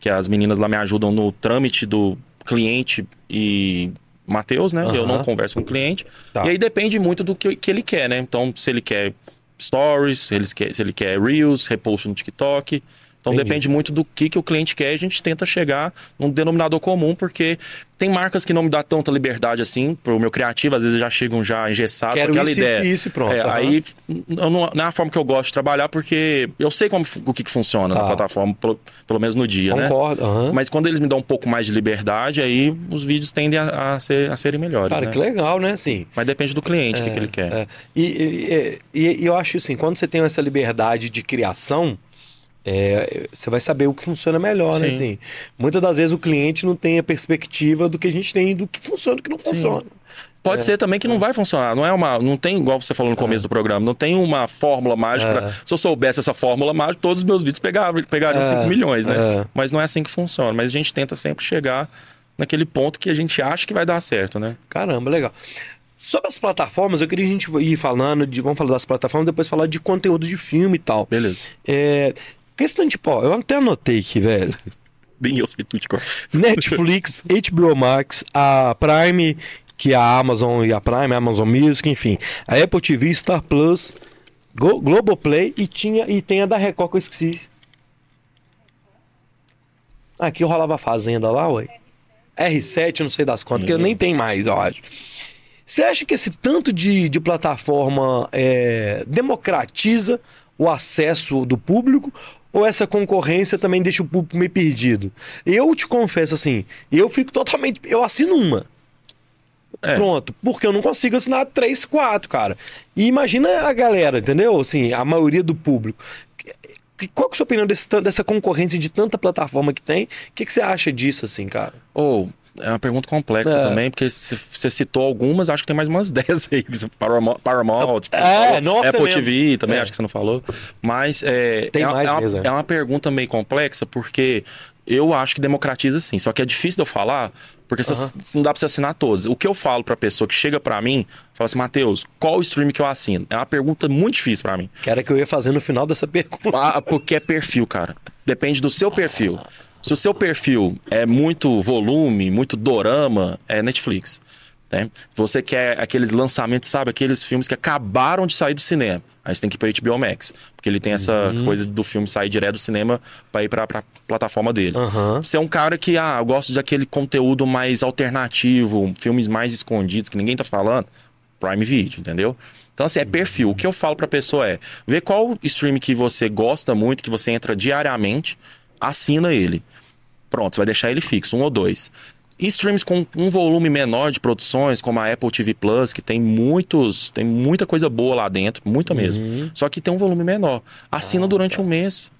que as meninas lá me ajudam no trâmite do cliente e Matheus, né? Eu Aham. não converso com o cliente. Tá. E aí depende muito do que, que ele quer, né? Então, se ele quer stories, se ele quer, se ele quer reels, repost no TikTok. Então Entendi. depende muito do que, que o cliente quer. A gente tenta chegar num denominador comum, porque tem marcas que não me dá tanta liberdade assim. Pro meu criativo, às vezes já chegam já engessados Quero aquela isso, ideia. isso, isso pronto. É, Aham. aí não, não é a forma que eu gosto de trabalhar, porque eu sei como, o que, que funciona Tá. na plataforma, pelo, pelo menos no dia, né? Concordo. aham. Mas quando eles me dão um pouco mais de liberdade, aí os vídeos tendem a, a ser, a serem melhores. Cara, né? que legal, né? Assim, Mas depende do cliente, o que, que ele quer. É. E, e- e- e eu acho assim, quando você tem essa liberdade de criação, é, você vai saber o que funciona melhor, né? Sim. Assim, muitas das vezes o cliente não tem a perspectiva do que a gente tem do que funciona e do que não funciona. Pode ser também que não vai funcionar. Não é uma. Não tem, igual você falou no começo do programa, não tem uma fórmula mágica. É. pra- se eu soubesse essa fórmula mágica, todos os meus vídeos pegavam, pegariam É, 5 milhões, né? é. Mas não é assim que funciona. Mas a gente tenta sempre chegar naquele ponto que a gente acha que vai dar certo, né? Caramba, legal. Sobre as plataformas, eu queria a gente ir falando de. Vamos falar das plataformas, depois falar de conteúdo de filme e tal. Beleza. Questão de, pô, eu até anotei aqui, velho. Bem, eu sei tudo de cor. Netflix, HBO Max, a Prime, que é a Amazon e a Prime, a Amazon Music, enfim. A Apple TV, Star Plus, Go- Globoplay e, tinha, e tem a da Record que eu esqueci. Aqui rolava a Fazenda lá, ué. R7, eu não sei das quantas, porque nem tem mais, eu acho. Você acha que esse tanto de, de plataforma é, democratiza o acesso do público ou essa concorrência também deixa o público meio perdido? Eu te confesso assim, eu fico totalmente. Eu assino uma. É. Pronto, porque eu não consigo assinar três, quatro, cara. E imagina a galera, entendeu? Assim, a maioria do público. Qual que é a sua opinião desse dessa concorrência de tanta plataforma que tem? O que, que você acha disso, assim, cara? Ou, é uma pergunta complexa É. também, porque você citou algumas, acho que tem mais umas 10 aí. Paramount, É, nossa, Apple mesmo. TV também, É. acho que você não falou. Mas é, Tem é, mais é uma, mesmo, é. é uma pergunta meio complexa, porque eu acho que democratiza sim. Só que é difícil de eu falar, porque Aham. não dá pra você assinar todos. O que eu falo pra pessoa que chega pra mim, fala assim, Matheus, qual o stream que eu assino? É uma pergunta muito difícil pra mim. Que era que eu ia fazer no final dessa pergunta. Ah, porque é perfil, cara. Depende do seu perfil. Se o seu perfil é muito volume, muito dorama, é Netflix. Né? Você quer aqueles lançamentos, sabe? Aqueles filmes que acabaram de sair do cinema. Aí você tem que ir pra HBO Max. Porque ele tem essa Uhum. coisa do filme sair direto do cinema pra ir pra, pra plataforma deles. Aham. Você é um cara que, ah, eu gosto daquele conteúdo mais alternativo, filmes mais escondidos que ninguém tá falando. Prime Video, entendeu? Então, assim, é perfil. O que eu falo pra pessoa é: vê qual stream que você gosta muito, que você entra diariamente, assina ele. Pronto, você vai deixar ele fixo, um ou dois. E streams com um volume menor de produções, como a Apple TV Plus, que tem muitos, tem muita coisa boa lá dentro, muita mesmo. Só que tem um volume menor. Assina durante um mês,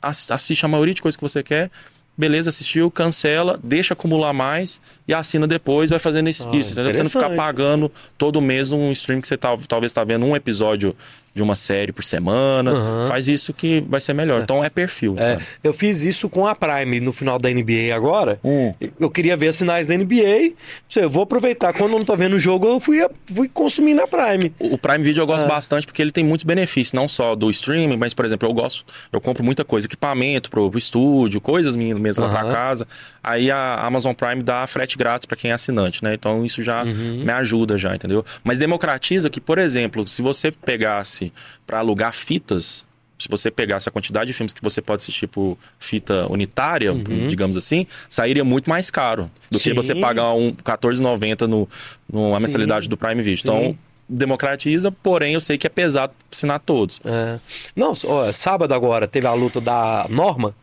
ass- assiste a maioria de coisas que você quer. Beleza, assistiu, cancela, deixa acumular mais e assina depois, vai fazendo isso, Ah, isso entendeu? Você não ficar pagando todo mês um stream que você tal, talvez está vendo um episódio de uma série por semana. Aham. Faz isso que vai ser melhor. Então é perfil. É, eu fiz isso com a Prime no final da NBA agora. Hum. Eu queria ver sinais da NBA. Eu vou aproveitar. Quando eu não tô vendo o jogo, eu fui, fui consumir na Prime. O Prime Video eu gosto É. bastante porque ele tem muitos benefícios, não só do streaming, mas, por exemplo, eu gosto, eu compro muita coisa, equipamento pro, pro estúdio, coisas minhas mesmo lá pra casa. Aí a Amazon Prime dá frete grátis pra quem é assinante, né? Então isso já Uhum. me ajuda já, entendeu? Mas democratiza que, por exemplo, se você pegasse pra alugar fitas, se você pegasse a quantidade de filmes que você pode assistir por fita unitária, digamos assim, sairia muito mais caro do que Uhum. Sim. você pagar um R$14,90 no, numa Sim. mensalidade do Prime Video. Sim. Então, democratiza, porém eu sei que é pesado assinar todos. É. Não, ó, sábado agora teve a luta da Norma.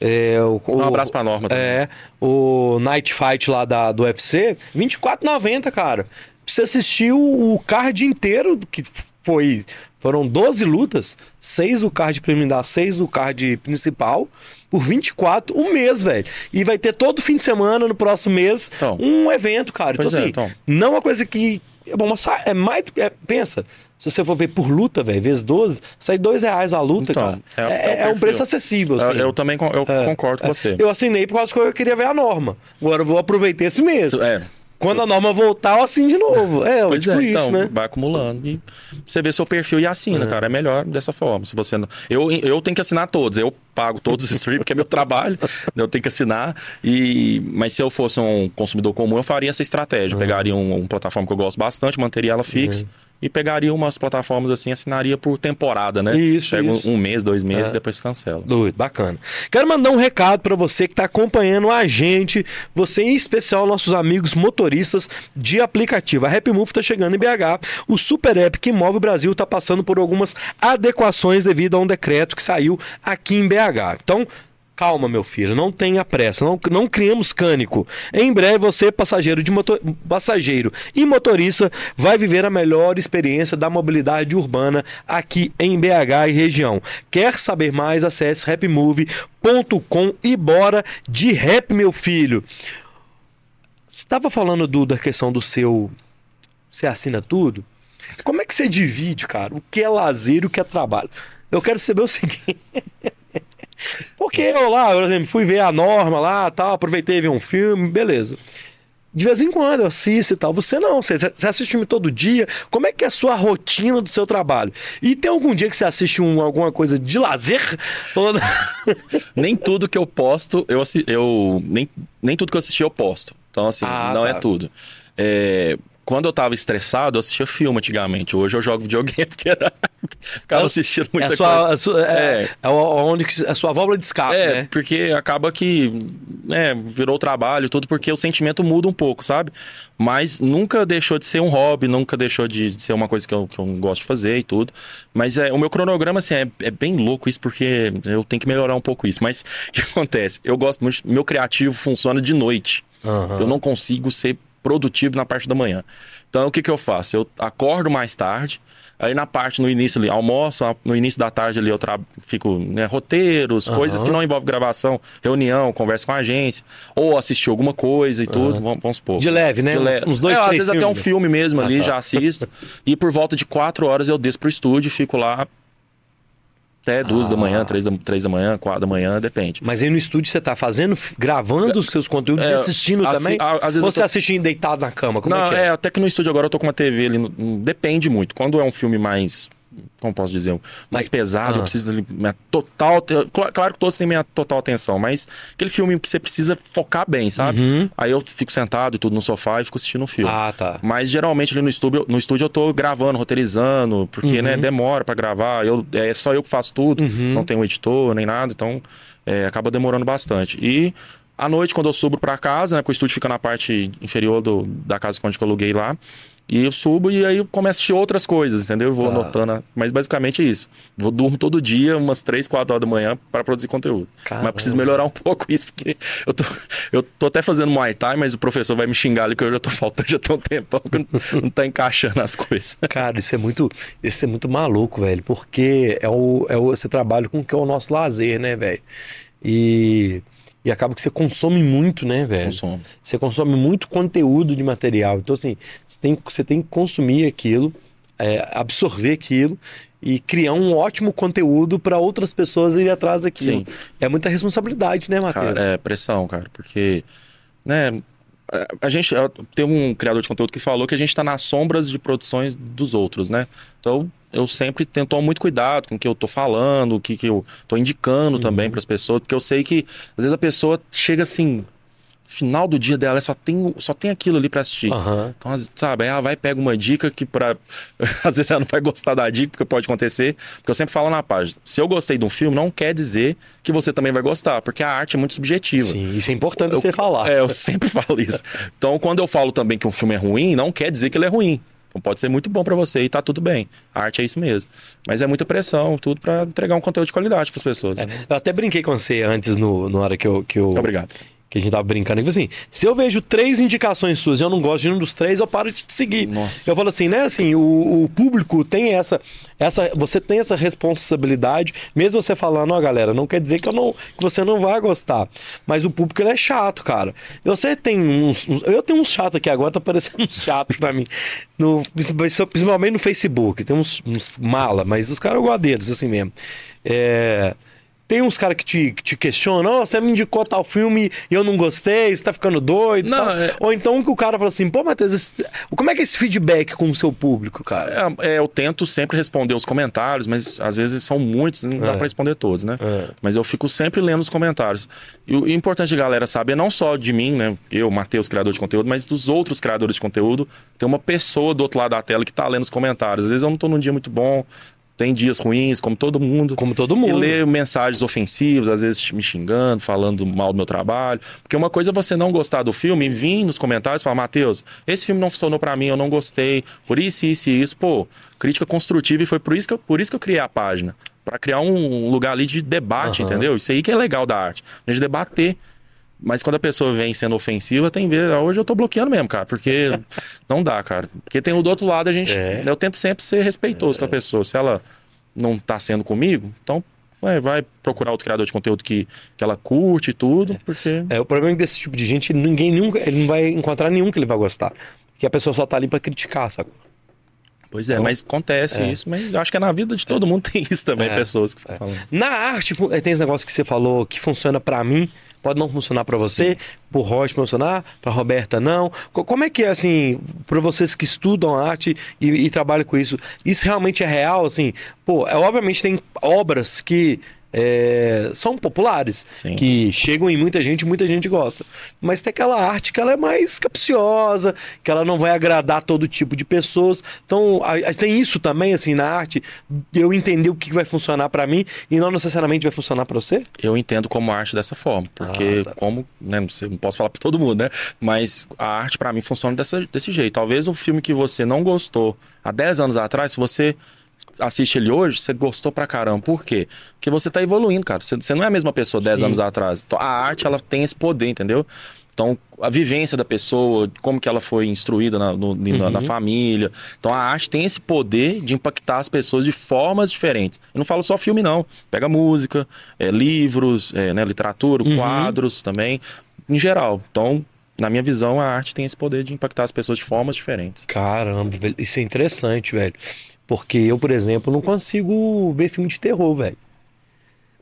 É, o, Um abraço pra Norma também. É, o Night Fight lá da, do UFC, R$24,90, cara. Pra Você assistiu o card inteiro, que foi. Foram 12 lutas, 6 do card preliminar, 6 do card principal, por 24, um mês, velho. E vai ter todo fim de semana, no próximo mês, Então. um evento, cara. Então, é, assim, então. não é uma coisa que. É, bom, é mais. é, pensa, se você for ver por luta, velho, vezes 12, sai 2 reais a luta, Então, cara. é- É, é o é um preço acessível, Eu, assim. eu também con- eu concordo com você. Eu assinei por causa que eu queria ver a norma. Agora eu vou aproveitar esse mês. Isso, É. Quando a norma voltar, eu assino de novo. É, Pois tipo é, isso, então, né? vai acumulando. E você vê seu perfil e assina, cara. É melhor dessa forma. Se você não... eu, eu tenho que assinar todos. Eu pago todos os streams, porque é meu trabalho. Eu tenho que assinar. E... Mas se eu fosse um consumidor comum, eu faria essa estratégia. Eu pegaria um, uma plataforma que eu gosto bastante, manteria ela fixa. E pegaria umas plataformas assim, assinaria por temporada, né? Isso, Pega um- isso. um mês, dois meses É. e depois cancela. Doido, bacana. Quero mandar um recado para você que está acompanhando a gente, você em especial nossos amigos motoristas de aplicativo. A Happy Move está chegando em BH. O Super App que move o Brasil está passando por algumas adequações devido a um decreto que saiu aqui em BH. Então, Calma, meu filho, não tenha pressa, não, não criemos cânico. Em breve, você, passageiro, de motor, passageiro e motorista, vai viver a melhor experiência da mobilidade urbana aqui em BH e região. Quer saber mais? Acesse rapmove.com e bora de rap, meu filho. Estava falando do, da questão do seu. Você assina tudo? Como é que você divide, cara? O que é lazer e o que é trabalho? Eu quero saber o seguinte. Porque eu lá, por exemplo, fui ver a norma lá, tal, aproveitei ver um filme, beleza. De vez em quando eu assisto e tal. Você não, você, você assiste filme todo dia. Como é que é a sua rotina do seu trabalho? E tem algum dia que você assiste um, alguma coisa de lazer? Ou- nem tudo que eu posto, eu, eu nem, nem tudo que eu assisti eu posto. Então, assim, Ah, não tá. é tudo. É, quando eu tava estressado, eu assistia filme antigamente. Hoje eu jogo videogame, porque era... assistindo é muita a sua, coisa. sua- é, É. é onde a sua válvula de escape, É, né? porque acaba que né, virou trabalho, tudo, porque o sentimento muda um pouco, sabe? Mas nunca deixou de ser um hobby, nunca deixou de ser uma coisa que eu, que eu gosto de fazer e tudo. Mas é, o meu cronograma, assim, é, é bem louco isso, porque eu tenho que melhorar um pouco isso. Mas o que acontece? Eu gosto muito, meu criativo funciona de noite. Aham. Eu não consigo ser produtivo na parte da manhã. Então, o que, que eu faço? Eu acordo mais tarde, aí na parte, no início ali, almoço, no início da tarde ali eu tra... fico, né, roteiros, Aham. coisas que não envolvem gravação, reunião, conversa com a agência, ou assistir alguma coisa e tudo, vamos, vamos supor. De leve, né? De Uns- leve. uns dois, é, às três vezes até um filmes. filme mesmo ali, Ah, tá. já assisto. e por volta de quatro horas eu desço pro estúdio e fico lá até duas da Ah. manhã, três da, três da manhã, quatro da manhã, depende. Mas aí no estúdio você tá fazendo, gravando os seus conteúdos e É, assistindo assi- também? a- às vezes Ou você tô- assiste deitado na cama? Como não, é que é? até que no estúdio agora eu tô com uma TV ali. no- no- depende muito. Quando é um filme mais. Como posso dizer? Mais pesado, Ah. eu preciso ali. Minha total. Claro que todos têm minha total atenção, mas aquele filme que você precisa focar bem, sabe? Uhum. Aí eu fico sentado e tudo no sofá e fico assistindo o filme. Ah, tá. Mas geralmente ali no estúdio, no estúdio eu tô gravando, roteirizando, porque, Uhum. né, demora pra gravar. Eu, é só eu que faço tudo, Uhum. não tem um editor nem nada, então é, acaba demorando bastante. E à noite, quando eu subo pra casa, né, porque o estúdio fica na parte inferior do, da casa onde eu aluguei lá, e eu subo e aí eu começo a assistir outras coisas, entendeu? Eu vou Tá. anotando, mas basicamente é isso. Vou durmo todo dia, umas 3, 4 horas da manhã, para produzir conteúdo. Caramba. Mas preciso melhorar um pouco isso, porque eu tô, eu tô até fazendo Muay Thai, mas o professor vai me xingar ali que eu já tô faltando, já tem um tempão que não, não tá encaixando as coisas. Cara, isso é muito, isso é muito maluco, velho, porque é o, é o, você trabalha com o que é o nosso lazer, né, velho? E, e acaba que você consome muito, né, velho? Consumo. Você consome muito conteúdo de material. Então, assim, você tem, você tem que consumir aquilo, é, absorver aquilo e criar um ótimo conteúdo para outras pessoas irem atrás daquilo. Sim. É muita responsabilidade, né, Matheus? Cara, é pressão, cara, porque, né, a- gente tem um criador de conteúdo que falou que a gente tá nas sombras de produções dos outros, né? Então, eu sempre tento tomar muito cuidado com o que eu tô falando, o que, que eu tô indicando também para as pessoas, porque eu sei que às vezes a pessoa chega assim, final do dia dela, só tem, só tem aquilo ali para assistir. Aham. Então, sabe, ela vai pega uma dica que para às vezes ela não vai gostar da dica, porque pode acontecer. Porque eu sempre falo na página, se eu gostei de um filme, não quer dizer que você também vai gostar, porque a arte é muito subjetiva. Sim, isso é importante Eu- você falar. É, eu sempre falo isso. Então, quando eu falo também que um filme é ruim, não quer dizer que ele é ruim. Então pode ser muito bom pra você e tá tudo bem. A arte é isso mesmo. Mas é muita pressão, tudo pra entregar um conteúdo de qualidade pras pessoas. né? Eu até brinquei com você antes, no, na hora que eu, que eu, Obrigado. Que a gente tava brincando. E assim, se eu vejo três indicações suas e eu não gosto de nenhum dos três, eu paro de te seguir. Nossa. Eu falo assim, né? Assim, o, o público tem essa, essa. Você tem essa responsabilidade, mesmo você falando, ó, galera, não quer dizer que, eu não, que você não vai gostar. Mas o público ele é chato, cara. Você tem uns. uns- eu tenho uns chatos aqui agora, tá parecendo uns chatos pra mim. No, principalmente no Facebook. Tem uns, uns mala, mas os caras eu gosto deles, assim mesmo. É. Tem uns caras que te, que te questionam, "Ó, você me indicou tal filme e eu não gostei, você tá ficando doido. Não, tal." é- Ou então que o cara fala assim, pô, Matheus, esse- como é que é esse feedback com o seu público, cara? É, é, eu tento sempre responder os comentários, mas às vezes são muitos, não dá É. pra responder todos, né? É. Mas eu fico sempre lendo os comentários. E o importante, galera, saber não só de mim, né? Eu, Matheus, criador de conteúdo, mas dos outros criadores de conteúdo. Tem uma pessoa do outro lado da tela que tá lendo os comentários. Às vezes eu não tô num dia muito bom, tem dias ruins, como todo mundo. Como todo E mundo. ler mensagens ofensivas, às vezes me xingando, falando mal do meu trabalho. Porque uma coisa é você não gostar do filme e vir nos comentários e falar, Matheus, esse filme não funcionou pra mim, eu não gostei, por isso, isso e isso. Pô, crítica construtiva e foi por isso que eu, por isso que eu criei a página. Pra criar um lugar ali de debate, Aham. entendeu? Isso aí que é legal da arte. A gente debater. Mas quando a pessoa vem sendo ofensiva, tem ver. Hoje eu tô bloqueando mesmo, cara, porque não dá, cara. Porque tem o do outro lado, a gente. É. Eu tento sempre ser respeitoso com a pessoa. Se ela não tá sendo comigo, então ué, vai procurar outro criador de conteúdo que, que ela curte e tudo, porque. É, o problema é que desse tipo de gente, ninguém nunca, ele não vai encontrar nenhum que ele vai gostar. Que a pessoa só tá ali pra criticar, sabe? Pois é, mas acontece isso, mas eu acho que é na vida de todo mundo tem isso também, É. pessoas que ficam falando. Na arte, fu- tem esse negócio que você falou que funciona pra mim, pode não funcionar pra você, pro Roger funcionar, pra Roberta não. Co- Como é que é, assim, pra vocês que estudam arte e, e trabalham com isso, isso realmente é real, assim? Pô, é, obviamente tem obras que é, são populares, Sim. que chegam em muita gente, muita gente gosta. Mas tem aquela arte que ela é mais capciosa, que ela não vai agradar todo tipo de pessoas. Então, a- a- tem isso também, assim, na arte, eu entender o que vai funcionar pra mim e não necessariamente vai funcionar pra você? Eu entendo como arte dessa forma, porque Ah, tá. como, né, não, posso falar para todo mundo, né? Mas a arte pra mim funciona dessa, desse jeito. Talvez um filme que você não gostou há 10 anos atrás, se você assiste ele hoje, você gostou pra caramba. Por quê? Porque você tá evoluindo, cara. Você, você não é a mesma pessoa 10 Sim. anos atrás. Então, a arte, ela tem esse poder, entendeu? Então, a vivência da pessoa, como que ela foi instruída na, no- na- na Uhum. família. Então, a arte tem esse poder de impactar as pessoas de formas diferentes. Eu não falo só filme, não. Pega música, é, livros, é, né, literatura, Uhum. quadros também, em geral. Então, na minha visão, a arte tem esse poder de impactar as pessoas de formas diferentes. Caramba, velho, isso é interessante, velho. Porque eu, por exemplo, não consigo ver filme de terror, velho.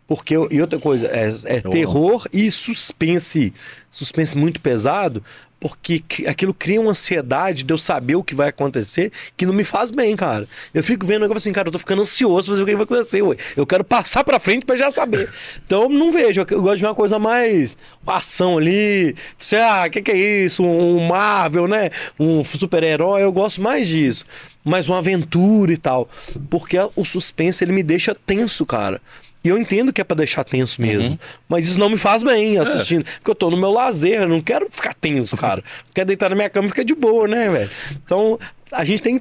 Porque, eu- e outra coisa, é, é terror e suspense. Suspense muito pesado, porque que- aquilo cria uma ansiedade de eu saber o que vai acontecer que não me faz bem, cara. Eu fico vendo agora assim, cara, eu tô ficando ansioso pra ver o que vai acontecer, ué. Eu quero passar pra frente pra já saber. Então eu não vejo, eu gosto de uma coisa mais uma ação ali. Você, ah, o que, que é isso? Um Marvel, né? Um super-herói, eu gosto mais disso. Mais uma aventura e tal. Porque o suspense ele me deixa tenso, cara. E eu entendo que é pra deixar tenso mesmo. Mas isso não me faz bem assistindo. Porque eu tô no meu lazer, eu não quero ficar tenso, cara. Quero deitar na minha cama e ficar de boa, né, velho? Então, a gente tem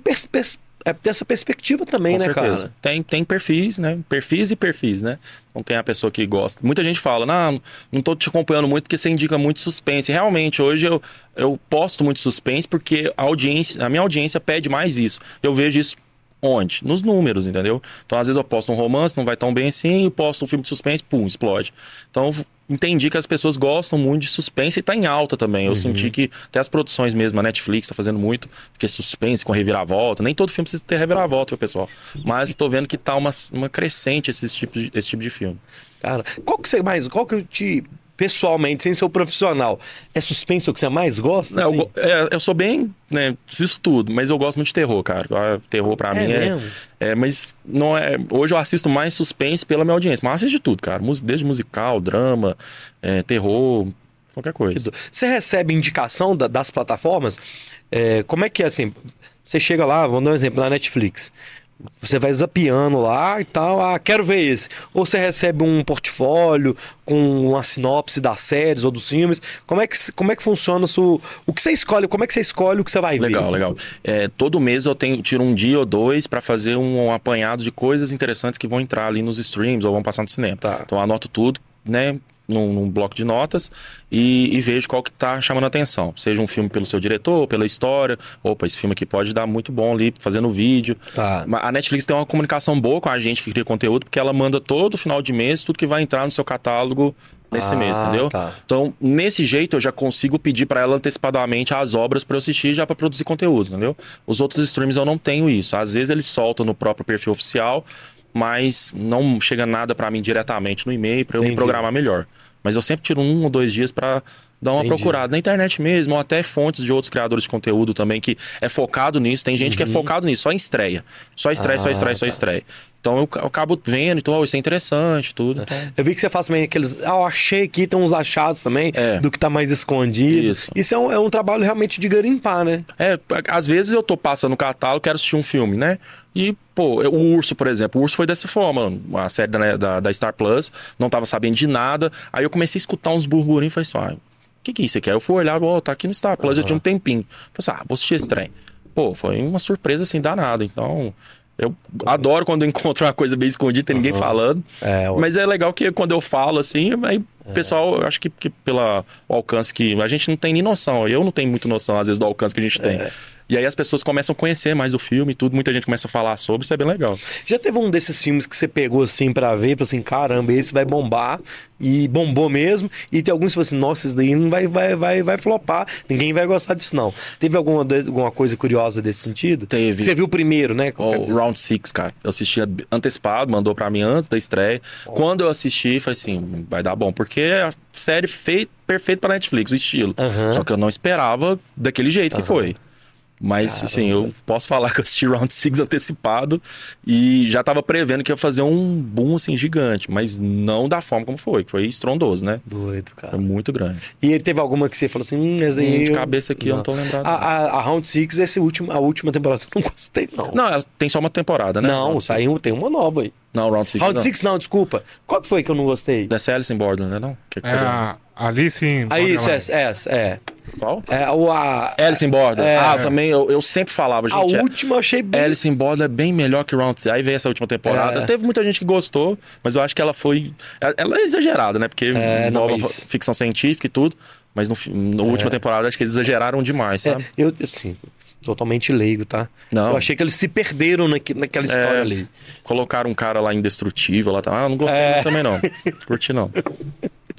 é ter essa perspectiva também, Com né, certeza. cara? Tem, tem perfis, né? Perfis e perfis, né? Então tem a pessoa que gosta. Muita gente fala, não, não tô te acompanhando muito porque você indica muito suspense. Realmente, hoje eu, eu posto muito suspense porque a audiência, a minha audiência pede mais isso. Eu vejo isso onde? Nos números, entendeu? Então, às vezes eu posto um romance, não vai tão bem assim, e posto um filme de suspense, pum, explode. Então, eu entendi que as pessoas gostam muito de suspense e tá em alta também. Eu senti que até as produções mesmo, a Netflix tá fazendo muito, que é suspense com reviravolta. Nem todo filme precisa ter reviravolta, viu, pessoal? Mas tô vendo que tá uma, uma crescente esse tipo, de, esse tipo de filme. Cara, qual que você mais. Qual que eu te. Pessoalmente, sem ser o profissional, é suspense o que você mais gosta? Não, eu, assim? go- é, eu sou bem, né, preciso tudo, mas eu gosto muito de terror, cara. Ah, Terror pra É mim é, mesmo? é, mas não é, hoje eu assisto mais suspense pela minha audiência, mas eu assisto de tudo, cara, desde musical, drama, é, terror, qualquer coisa. Você recebe indicação da- das plataformas? É, como é que é assim? Você chega lá, vamos dar um exemplo, na Netflix. Você vai zapeando lá e tal, ah, quero ver esse. Ou você recebe um portfólio com uma sinopse das séries ou dos filmes. Como é que, como é que funciona isso? O que você escolhe? Como é que você escolhe o que você vai ver? Legal, legal. É, todo mês eu tenho, tiro um dia ou dois pra fazer um, um apanhado de coisas interessantes que vão entrar ali nos streams ou vão passar no cinema. Tá. Então eu anoto tudo, né? Num, num bloco de notas e, e vejo qual que tá chamando a atenção. Seja um filme pelo seu diretor, pela história. Opa, esse filme aqui pode dar muito bom ali, fazendo vídeo. Tá. A Netflix tem uma comunicação boa com a gente que cria conteúdo, porque ela manda todo final de mês tudo que vai entrar no seu catálogo nesse Ah, mês, entendeu? tá. Então, nesse jeito, eu já consigo pedir pra ela antecipadamente as obras pra eu assistir já pra produzir conteúdo, entendeu? Os outros streams eu não tenho isso. Às vezes eles soltam no próprio perfil oficial, mas não chega nada pra mim diretamente no e-mail pra eu me programar melhor. Mas eu sempre tiro um ou dois dias pra dar uma Entendi. procurada na internet mesmo, ou até fontes de outros criadores de conteúdo também que é focado nisso. Tem gente que é focado nisso, só em estreia. Só estreia, só Uhum. Ah, estreia, só tá. estreia. Então eu, eu acabo vendo, então, ó, isso é interessante, tudo. Então, Eu vi que você faz também aqueles. Ah, eu achei aqui, tem uns achados também É. do que tá mais escondido. Isso. é um, é um trabalho realmente de garimpar, né? É, às vezes eu tô passando no catálogo, quero assistir um filme, né? E, pô, o Urso, por exemplo, o Urso foi dessa forma, a série da, da, da Star Plus, não tava sabendo de nada. Aí eu comecei a escutar uns burburinhos e falei assim, ah, o que que é isso aqui? Aí eu fui olhar, ó, tá aqui no Star Plus, já tinha um tempinho. Falei assim, ah, vou assistir esse trem. Pô, foi uma surpresa assim danada. Então, eu adoro quando eu encontro uma coisa bem escondida, tem ninguém falando. É, o- Mas é legal que quando eu falo assim, aí o pessoal, eu acho que, que pela o alcance que a gente não tem nem noção. Eu não tenho muito noção, às vezes, do alcance que a gente tem. E aí as pessoas começam a conhecer mais o filme e tudo, muita gente começa a falar sobre, isso é bem legal. Já teve um desses filmes que você pegou assim pra ver e falou assim: caramba, esse vai bombar. E bombou mesmo. E tem alguns que falam assim: nossa, isso daí não vai, vai, vai, vai flopar. Ninguém vai gostar disso, não. Teve alguma, alguma coisa curiosa desse sentido? Teve. Você viu o primeiro, né? Quer O Round Six, cara. Eu assisti antecipado, mandou pra mim antes da estreia. Quando eu assisti, falei assim, vai dar bom. Porque é a série feita, perfeita pra Netflix, o estilo. Aham. Só que eu não esperava daquele jeito que foi. Mas, assim, eu posso falar que eu assisti Round Six antecipado e já tava prevendo que ia fazer um boom, assim, gigante. Mas não da forma como foi, que foi estrondoso, né? Doido, cara. Foi muito grande. E teve alguma que você falou assim: hum, essa aí. Hum, de eu- cabeça aqui eu não tô lembrado. A, a, a Round Six, essa última, a última temporada, eu não gostei, não. Não, ela tem só uma temporada, né? Não, saiu, tem uma nova aí. Não, Round Six Round não. Six, não, desculpa. Qual que foi que eu não gostei? Dessa Alice in Borderland, né? Não? Que É a Alice em Ah, isso, essa, essa, é. Qual? É, o, a, Alice in Borderland. É. ah, eu também, eu, eu sempre falava, a gente. é- última eu achei bem. Alice in Borderland é bem melhor que Round Six. Aí veio essa última temporada. É. Teve muita gente que gostou, mas eu acho que ela foi. Ela é exagerada, né? Porque É, não, envolve mas- ficção científica e tudo. Mas no, na última temporada acho que eles exageraram demais, É, sabe? eu, assim, totalmente leigo, tá? Não. Eu achei que eles se perderam naque- naquela história É, ali. Colocaram um cara lá indestrutível lá. Tá... Ah, não gostei É. muito também, não. Curti, não.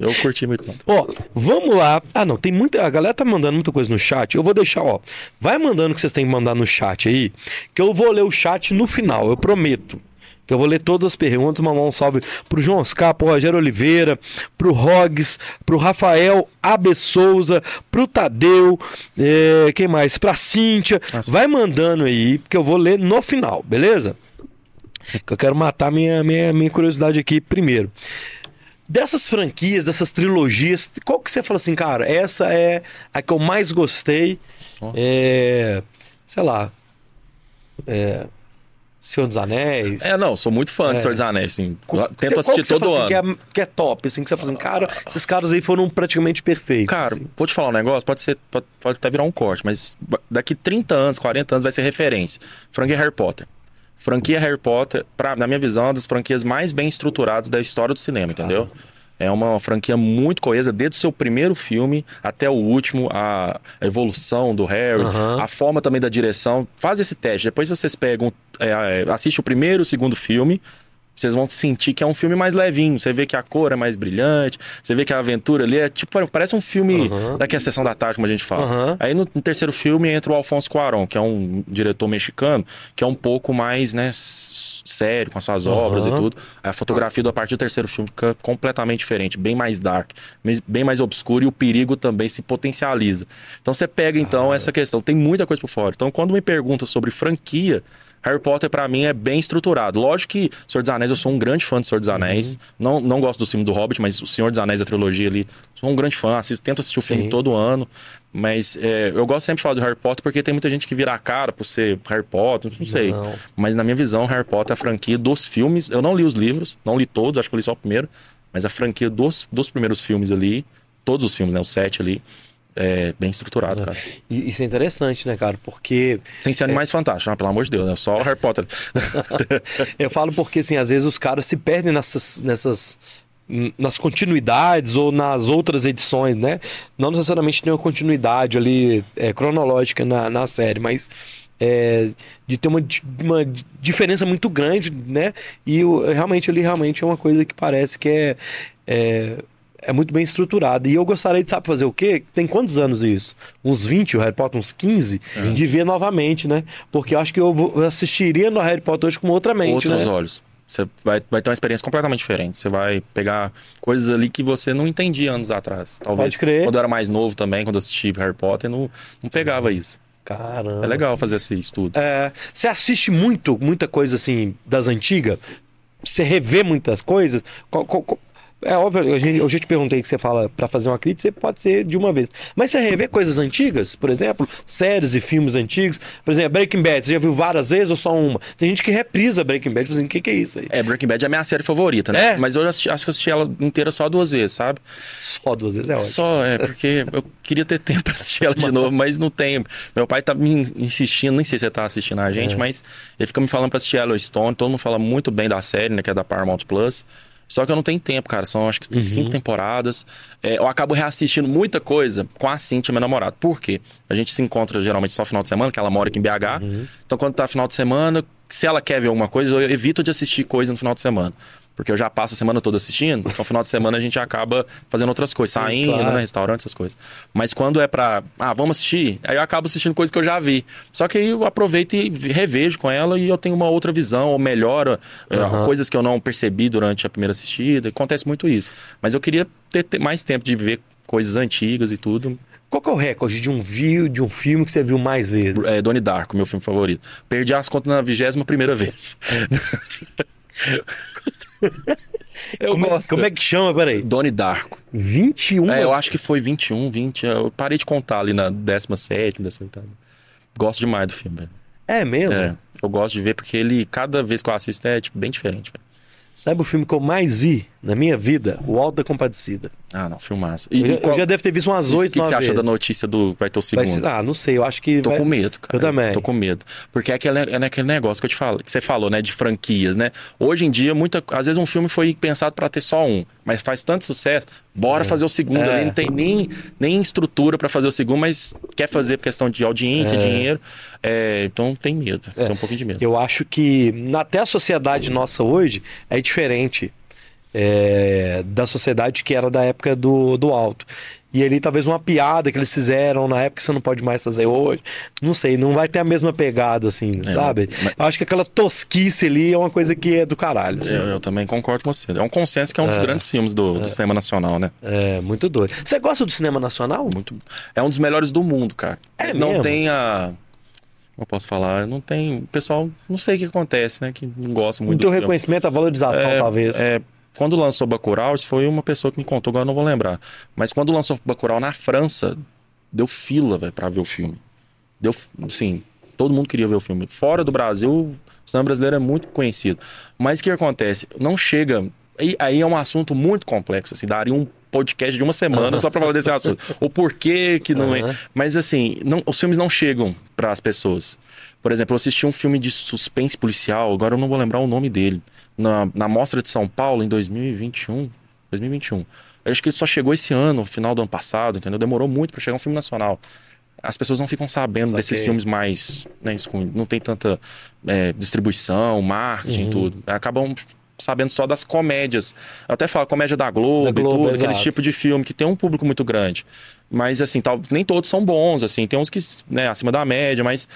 Eu curti muito, não. Ó, vamos lá. Ah, não, tem muita. A galera tá mandando muita coisa no chat. Eu vou deixar, ó. Vai mandando o que vocês têm que mandar no chat aí, que eu vou ler o chat no final, eu prometo. Que eu vou ler todas as perguntas, mandar um salve pro João Oscar, pro Rogério Oliveira, pro Rogs, pro Rafael Abe Souza, pro Tadeu, é, quem mais? Pra Cíntia. Nossa. Vai mandando aí, porque eu vou ler no final, beleza? Que eu quero matar minha, minha, minha curiosidade aqui primeiro. Dessas franquias, dessas trilogias, qual que você fala assim, cara, essa é a que eu mais gostei? Ó. É, sei lá. É, Senhor dos Anéis. É, não, sou muito fã É. de Senhor dos Anéis, assim. Qual- Tento qual assistir todo fala ano. assim, que, é, que é top, assim, que você fala assim, cara, esses caras aí foram praticamente perfeitos. Cara, assim. vou te falar um negócio, pode ser, pode, pode até virar um corte, mas daqui 30 anos, 40 anos vai ser referência. Franquia Harry Potter. Franquia Harry Potter, pra, na minha visão, é uma das franquias mais bem estruturadas da história do cinema, entendeu? É uma franquia muito coesa, desde o seu primeiro filme até o último, a, a evolução do Harry, Aham. a forma também da direção. Faz esse teste. Depois vocês pegam, é, é, assiste o primeiro e o segundo filme. Vocês vão sentir que é um filme mais levinho. Você vê que a cor é mais brilhante. Você vê que a aventura ali é tipo, parece um filme Aham. daqui a sessão da tarde, como a gente fala. Aham. Aí no, no terceiro filme entra o Alfonso Cuarón, que é um diretor mexicano, que é um pouco mais, né, sério com as suas obras e tudo. A fotografia a partir do terceiro filme fica completamente diferente, bem mais dark, bem mais obscuro e o perigo também se potencializa. Então você pega então essa questão, tem muita coisa por fora. Então quando me perguntam sobre franquia, Harry Potter, pra mim, é bem estruturado. Lógico que Senhor dos Anéis, eu sou um grande fã do Senhor dos Anéis. Não, não gosto do filme do Hobbit, mas o Senhor dos Anéis, a trilogia ali, sou um grande fã. Assisto, tento assistir o filme todo ano. Mas é, eu gosto sempre de falar do Harry Potter porque tem muita gente que vira a cara por ser Harry Potter, não sei. Não. Mas na minha visão, Harry Potter é a franquia dos filmes. Eu não li os livros, não li todos, acho que eu li só o primeiro. Mas a franquia dos, dos primeiros filmes ali, todos os filmes, né? Os sete ali, é bem estruturado, cara. E isso é interessante, né, cara? Porque Sem ser animais fantásticos, ah, pelo amor de Deus, né? Só o Harry Potter. eu falo porque, assim, às vezes os caras se perdem nessas, nessas nas continuidades ou nas outras edições, né? Não necessariamente tem uma continuidade ali é, cronológica na, na série, mas é, de ter uma, uma di- diferença muito grande, né? E o- realmente ali realmente é uma coisa que parece que é, é é muito bem estruturada. E eu gostaria de saber fazer o quê? Tem quantos anos isso? Uns 20, o Harry Potter, uns 15? De ver novamente, né? Porque eu acho que eu, vou- eu assistiria no Harry Potter hoje com outra mente, Outros né? olhos. Você vai, vai ter uma experiência completamente diferente. Você vai pegar coisas ali que você não entendia anos atrás. Talvez. Pode crer. Quando eu era mais novo também, quando eu assisti Harry Potter, não, não pegava isso. Caramba. É legal fazer esse estudo. É, você assiste muito, muita coisa assim das antigas? Você revê muitas coisas? Qual- qual- qual- É óbvio, eu, já- eu te perguntei que você fala pra fazer uma crítica, você pode ser de uma vez. Mas você revê coisas antigas, por exemplo, séries e filmes antigos. Por exemplo, Breaking Bad, você já viu várias vezes ou só uma? Tem gente que reprisa Breaking Bad, assim, o que, que é isso aí? É, Breaking Bad é a minha série favorita, né? É? Mas eu assisti- acho que eu assisti ela inteira só duas vezes, sabe? Só duas vezes é ótimo. Só, é, porque eu queria ter tempo pra assistir ela de novo, mas não tenho. Meu pai tá me insistindo, nem sei se você tá assistindo a É. gente, mas ele fica me falando pra assistir Yellowstone, todo mundo fala muito bem da série, né, que é da Paramount Plus. Só que eu não tenho tempo, cara. São acho que tem Uhum. cinco temporadas. É, eu acabo reassistindo muita coisa com a Cintia, minha namorada. Por quê? A gente se encontra geralmente só final de semana, que ela mora aqui em BH. Uhum. Então, quando tá final de semana, se ela quer ver alguma coisa, eu evito de assistir coisa no final de semana. Porque eu já passo a semana toda assistindo, então final de semana a gente acaba fazendo outras coisas, saindo, claro. né, restaurante, essas coisas. Mas quando é pra, ah, vamos assistir, aí eu acabo assistindo coisas que eu já vi. Só que aí eu aproveito e revejo com ela e eu tenho uma outra visão, ou melhora é, Aham. coisas que eu não percebi durante a primeira assistida. Acontece muito isso. Mas eu queria ter, ter mais tempo de ver coisas antigas e tudo. Qual que é o recorde de um view, de um filme que você viu mais vezes? É, Donnie Darko, meu filme favorito. Perdi as contas na vigésima primeira vez. eu como, é, gosto. como é que chama? Peraí. Donnie Darko. 21? É, eu acho que foi 21, 20. Eu parei de contar ali na 17, 18. Gosto demais do filme, velho. É mesmo? É, eu gosto de ver porque ele, cada vez que eu assisto, é tipo, bem diferente, velho. Sabe o filme que eu mais vi na minha vida? O Alto da Compadecida. Ah, não, filmaço. Eu, já- eu já devo ter visto umas o oito, que, que você nove acha da notícia do vai ter o segundo? ser- ah, não sei, eu acho que. Tô vai- com medo, cara. Eu também. Tô com medo. Porque é aquele, é aquele negócio que eu te falo, que você falou, né? De franquias, né? Hoje em dia, muita, às vezes um filme foi pensado pra ter só um, mas faz tanto sucesso, bora fazer o segundo É. ali. Não tem nem, nem estrutura pra fazer o segundo, mas quer fazer por questão de audiência, dinheiro. É, então tem medo. Tem um pouquinho de medo. Eu acho que até a sociedade nossa hoje é diferente é, da sociedade que era da época do, do alto. E ali talvez uma piada que eles fizeram na época que você não pode mais fazer hoje. Não sei, não vai ter a mesma pegada, assim, É, sabe? Eu acho que aquela tosquice ali é uma coisa que é do caralho. assim. Eu, eu também concordo com você. É um consenso que é um dos grandes filmes do, do cinema nacional, né? É, muito doido. Você gosta do cinema nacional? Muito, é um dos melhores do mundo, cara. É Mas não mesmo? tem a. Como eu posso falar? Não tem. O pessoal, não sei o que acontece, né? Que não gosta muito Muito do filme. reconhecimento, a valorização, É, talvez. é, quando lançou Bacurau, isso foi uma pessoa que me contou, agora eu não vou lembrar. Mas quando lançou Bacurau na França, deu fila, velho, pra ver o filme. Deu, sim, todo mundo queria ver o filme. Fora do Brasil, o cinema brasileiro é muito conhecido. Mas o que acontece? Não chega... Aí, aí é um assunto muito complexo, assim, daria um podcast de uma semana só pra falar desse assunto. O porquê que não é... Mas assim, não- os filmes não chegam para as pessoas. Por exemplo, eu assisti um filme de suspense policial, agora eu não vou lembrar o nome dele, na, na Mostra de São Paulo em 2021. 2021. Eu acho que ele só chegou esse ano, final do ano passado, entendeu? Demorou muito para chegar um filme nacional. As pessoas não ficam sabendo Saquei. desses filmes mais. Né, não tem tanta é, distribuição, marketing, Uhum. tudo. Acabam sabendo só das comédias. Eu até falo comédia da Globo, Da Globo, tudo, aquele tipo de filme que tem um público muito grande. Mas, assim, tal, nem todos são bons, assim. Tem uns que, né, acima da média, mas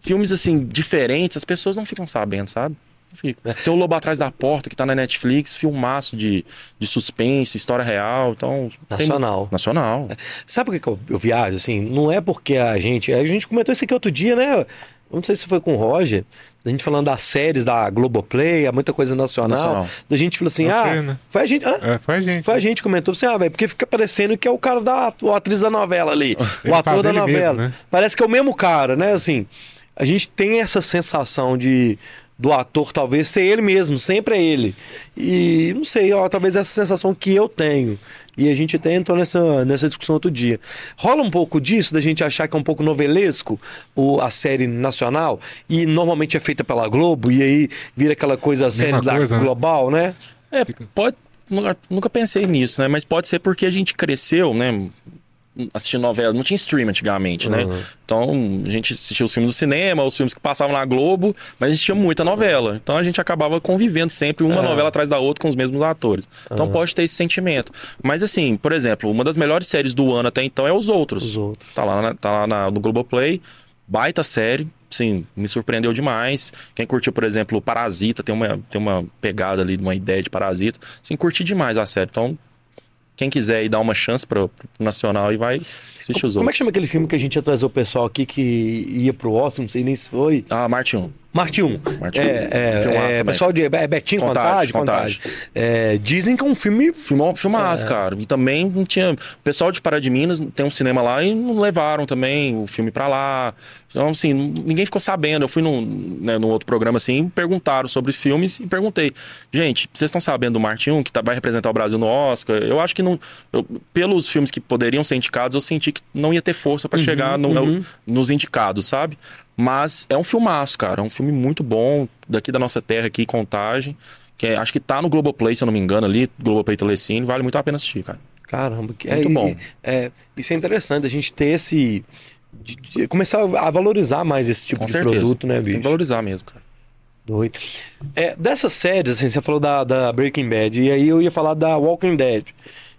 filmes, assim, diferentes, as pessoas não ficam sabendo, sabe? Não ficam. Tem o Lobo Atrás da Porta, que tá na Netflix, filmaço de, de suspense, história real, então... tem- Nacional. Nacional. Sabe por que, que eu, eu viajo, assim? Não é porque a gente. A gente comentou isso aqui outro dia, né? Eu não sei se foi com o Roger, a gente falando das séries da Globoplay, há muita coisa nacional. Nacional. Da gente falou assim, ah, sei, né? foi a gente. É, foi a gente. Foi a gente que comentou assim, ah, velho, porque fica parecendo que é o cara da o atriz da novela ali, o Ele ator faz da novela. mesmo, né? Parece que é o mesmo cara, né? Assim, a gente tem essa sensação de do ator talvez ser ele mesmo, sempre é ele. E não sei, ó, talvez essa sensação que eu tenho. E a gente até entrou nessa, nessa discussão outro dia. Rola um pouco disso, da gente achar que é um pouco novelesco o, a série nacional, e normalmente é feita pela Globo, e aí vira aquela coisa a série da coisa, né? global, né? É, pode. Nunca, nunca pensei nisso, né? Mas pode ser porque a gente cresceu, né? Assistindo novela. Não tinha stream antigamente, né? Uhum. Então a gente assistia os filmes do cinema, os filmes que passavam na Globo, mas a gente tinha muita novela. Então a gente acabava convivendo sempre uma É. novela atrás da outra com os mesmos atores. Então pode ter esse sentimento. Mas assim, por exemplo, uma das melhores séries do ano até então é Os Outros. Os outros. Tá lá, na- tá lá na- no Globoplay. Baita série. Sim, me surpreendeu demais. Quem curtiu, por exemplo, Parasita, tem uma, tem uma pegada ali, uma ideia de Parasita. Sim, curti demais a série. Então, quem quiser aí dar uma chance pro, pro Nacional e vai assistir os Como é outros. que chama aquele filme que a gente ia trazer o pessoal aqui que ia pro Oscar, não sei nem se foi. Ah, Marte 1. Marte 1. Marte É, um. é, é, pessoal de é Betinho Contagem, Contagem, Contagem. É, dizem que é um filme Filmou, filmaço, cara. E também não tinha. O pessoal de Pará de Minas tem um cinema lá e não levaram também o filme pra lá. Então, assim, ninguém ficou sabendo. Eu fui num, né, num outro programa assim, perguntaram sobre filmes e perguntei: gente, vocês estão sabendo do Marte 1 que tá- vai representar o Brasil no Oscar? Eu acho que não. eu- pelos filmes que poderiam ser indicados, eu senti que não ia ter força pra chegar no- uhum. nos indicados, sabe? Mas é um filmaço, cara. É um filme muito bom, daqui da nossa terra aqui, Contagem. Que é- acho que tá no Globoplay, se eu não me engano, ali, Globoplay Telecine, vale muito a pena assistir, cara. Caramba, que Muito é, bom. é, isso é interessante, a gente ter esse. de- de começar a valorizar mais esse tipo Com de certeza. produto, né, Tem bicho? que valorizar mesmo, cara. Doido. É, dessas séries, assim, você falou da, da Breaking Bad, e aí eu ia falar da Walking Dead.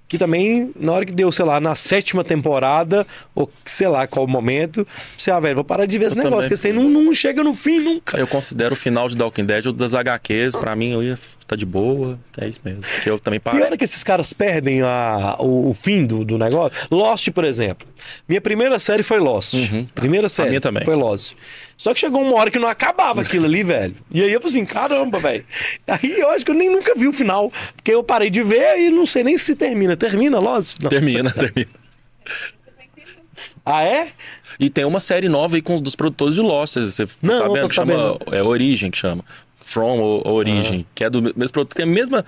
Que também, na hora que deu, sei lá, na sétima temporada, ou sei lá qual momento, você, ah, velho, vou parar de ver esse Eu negócio, também. que esse não, não chega no fim nunca. Eu considero o final de Walking Dead o das HQs, pra mim ali tá de boa, é isso mesmo. Que eu também Pior parei. é que esses caras perdem a, o, o fim do, do negócio. Lost, por exemplo. Minha primeira série foi Lost. Primeira série. minha também. Foi Lost. Só que chegou uma hora que não acabava aquilo ali, velho. E aí eu falei assim, caramba, velho. Aí eu acho que eu nem nunca vi o final. Porque eu parei de ver e não sei nem se termina. Termina Lost? Não. Termina, termina. Ah, é? E tem uma série nova aí com dos produtores de Lost, você tá Não, sabendo? tô que chama sabendo. é Origem que chama. From o- Origem, que é do mesmo produto, tem a mesma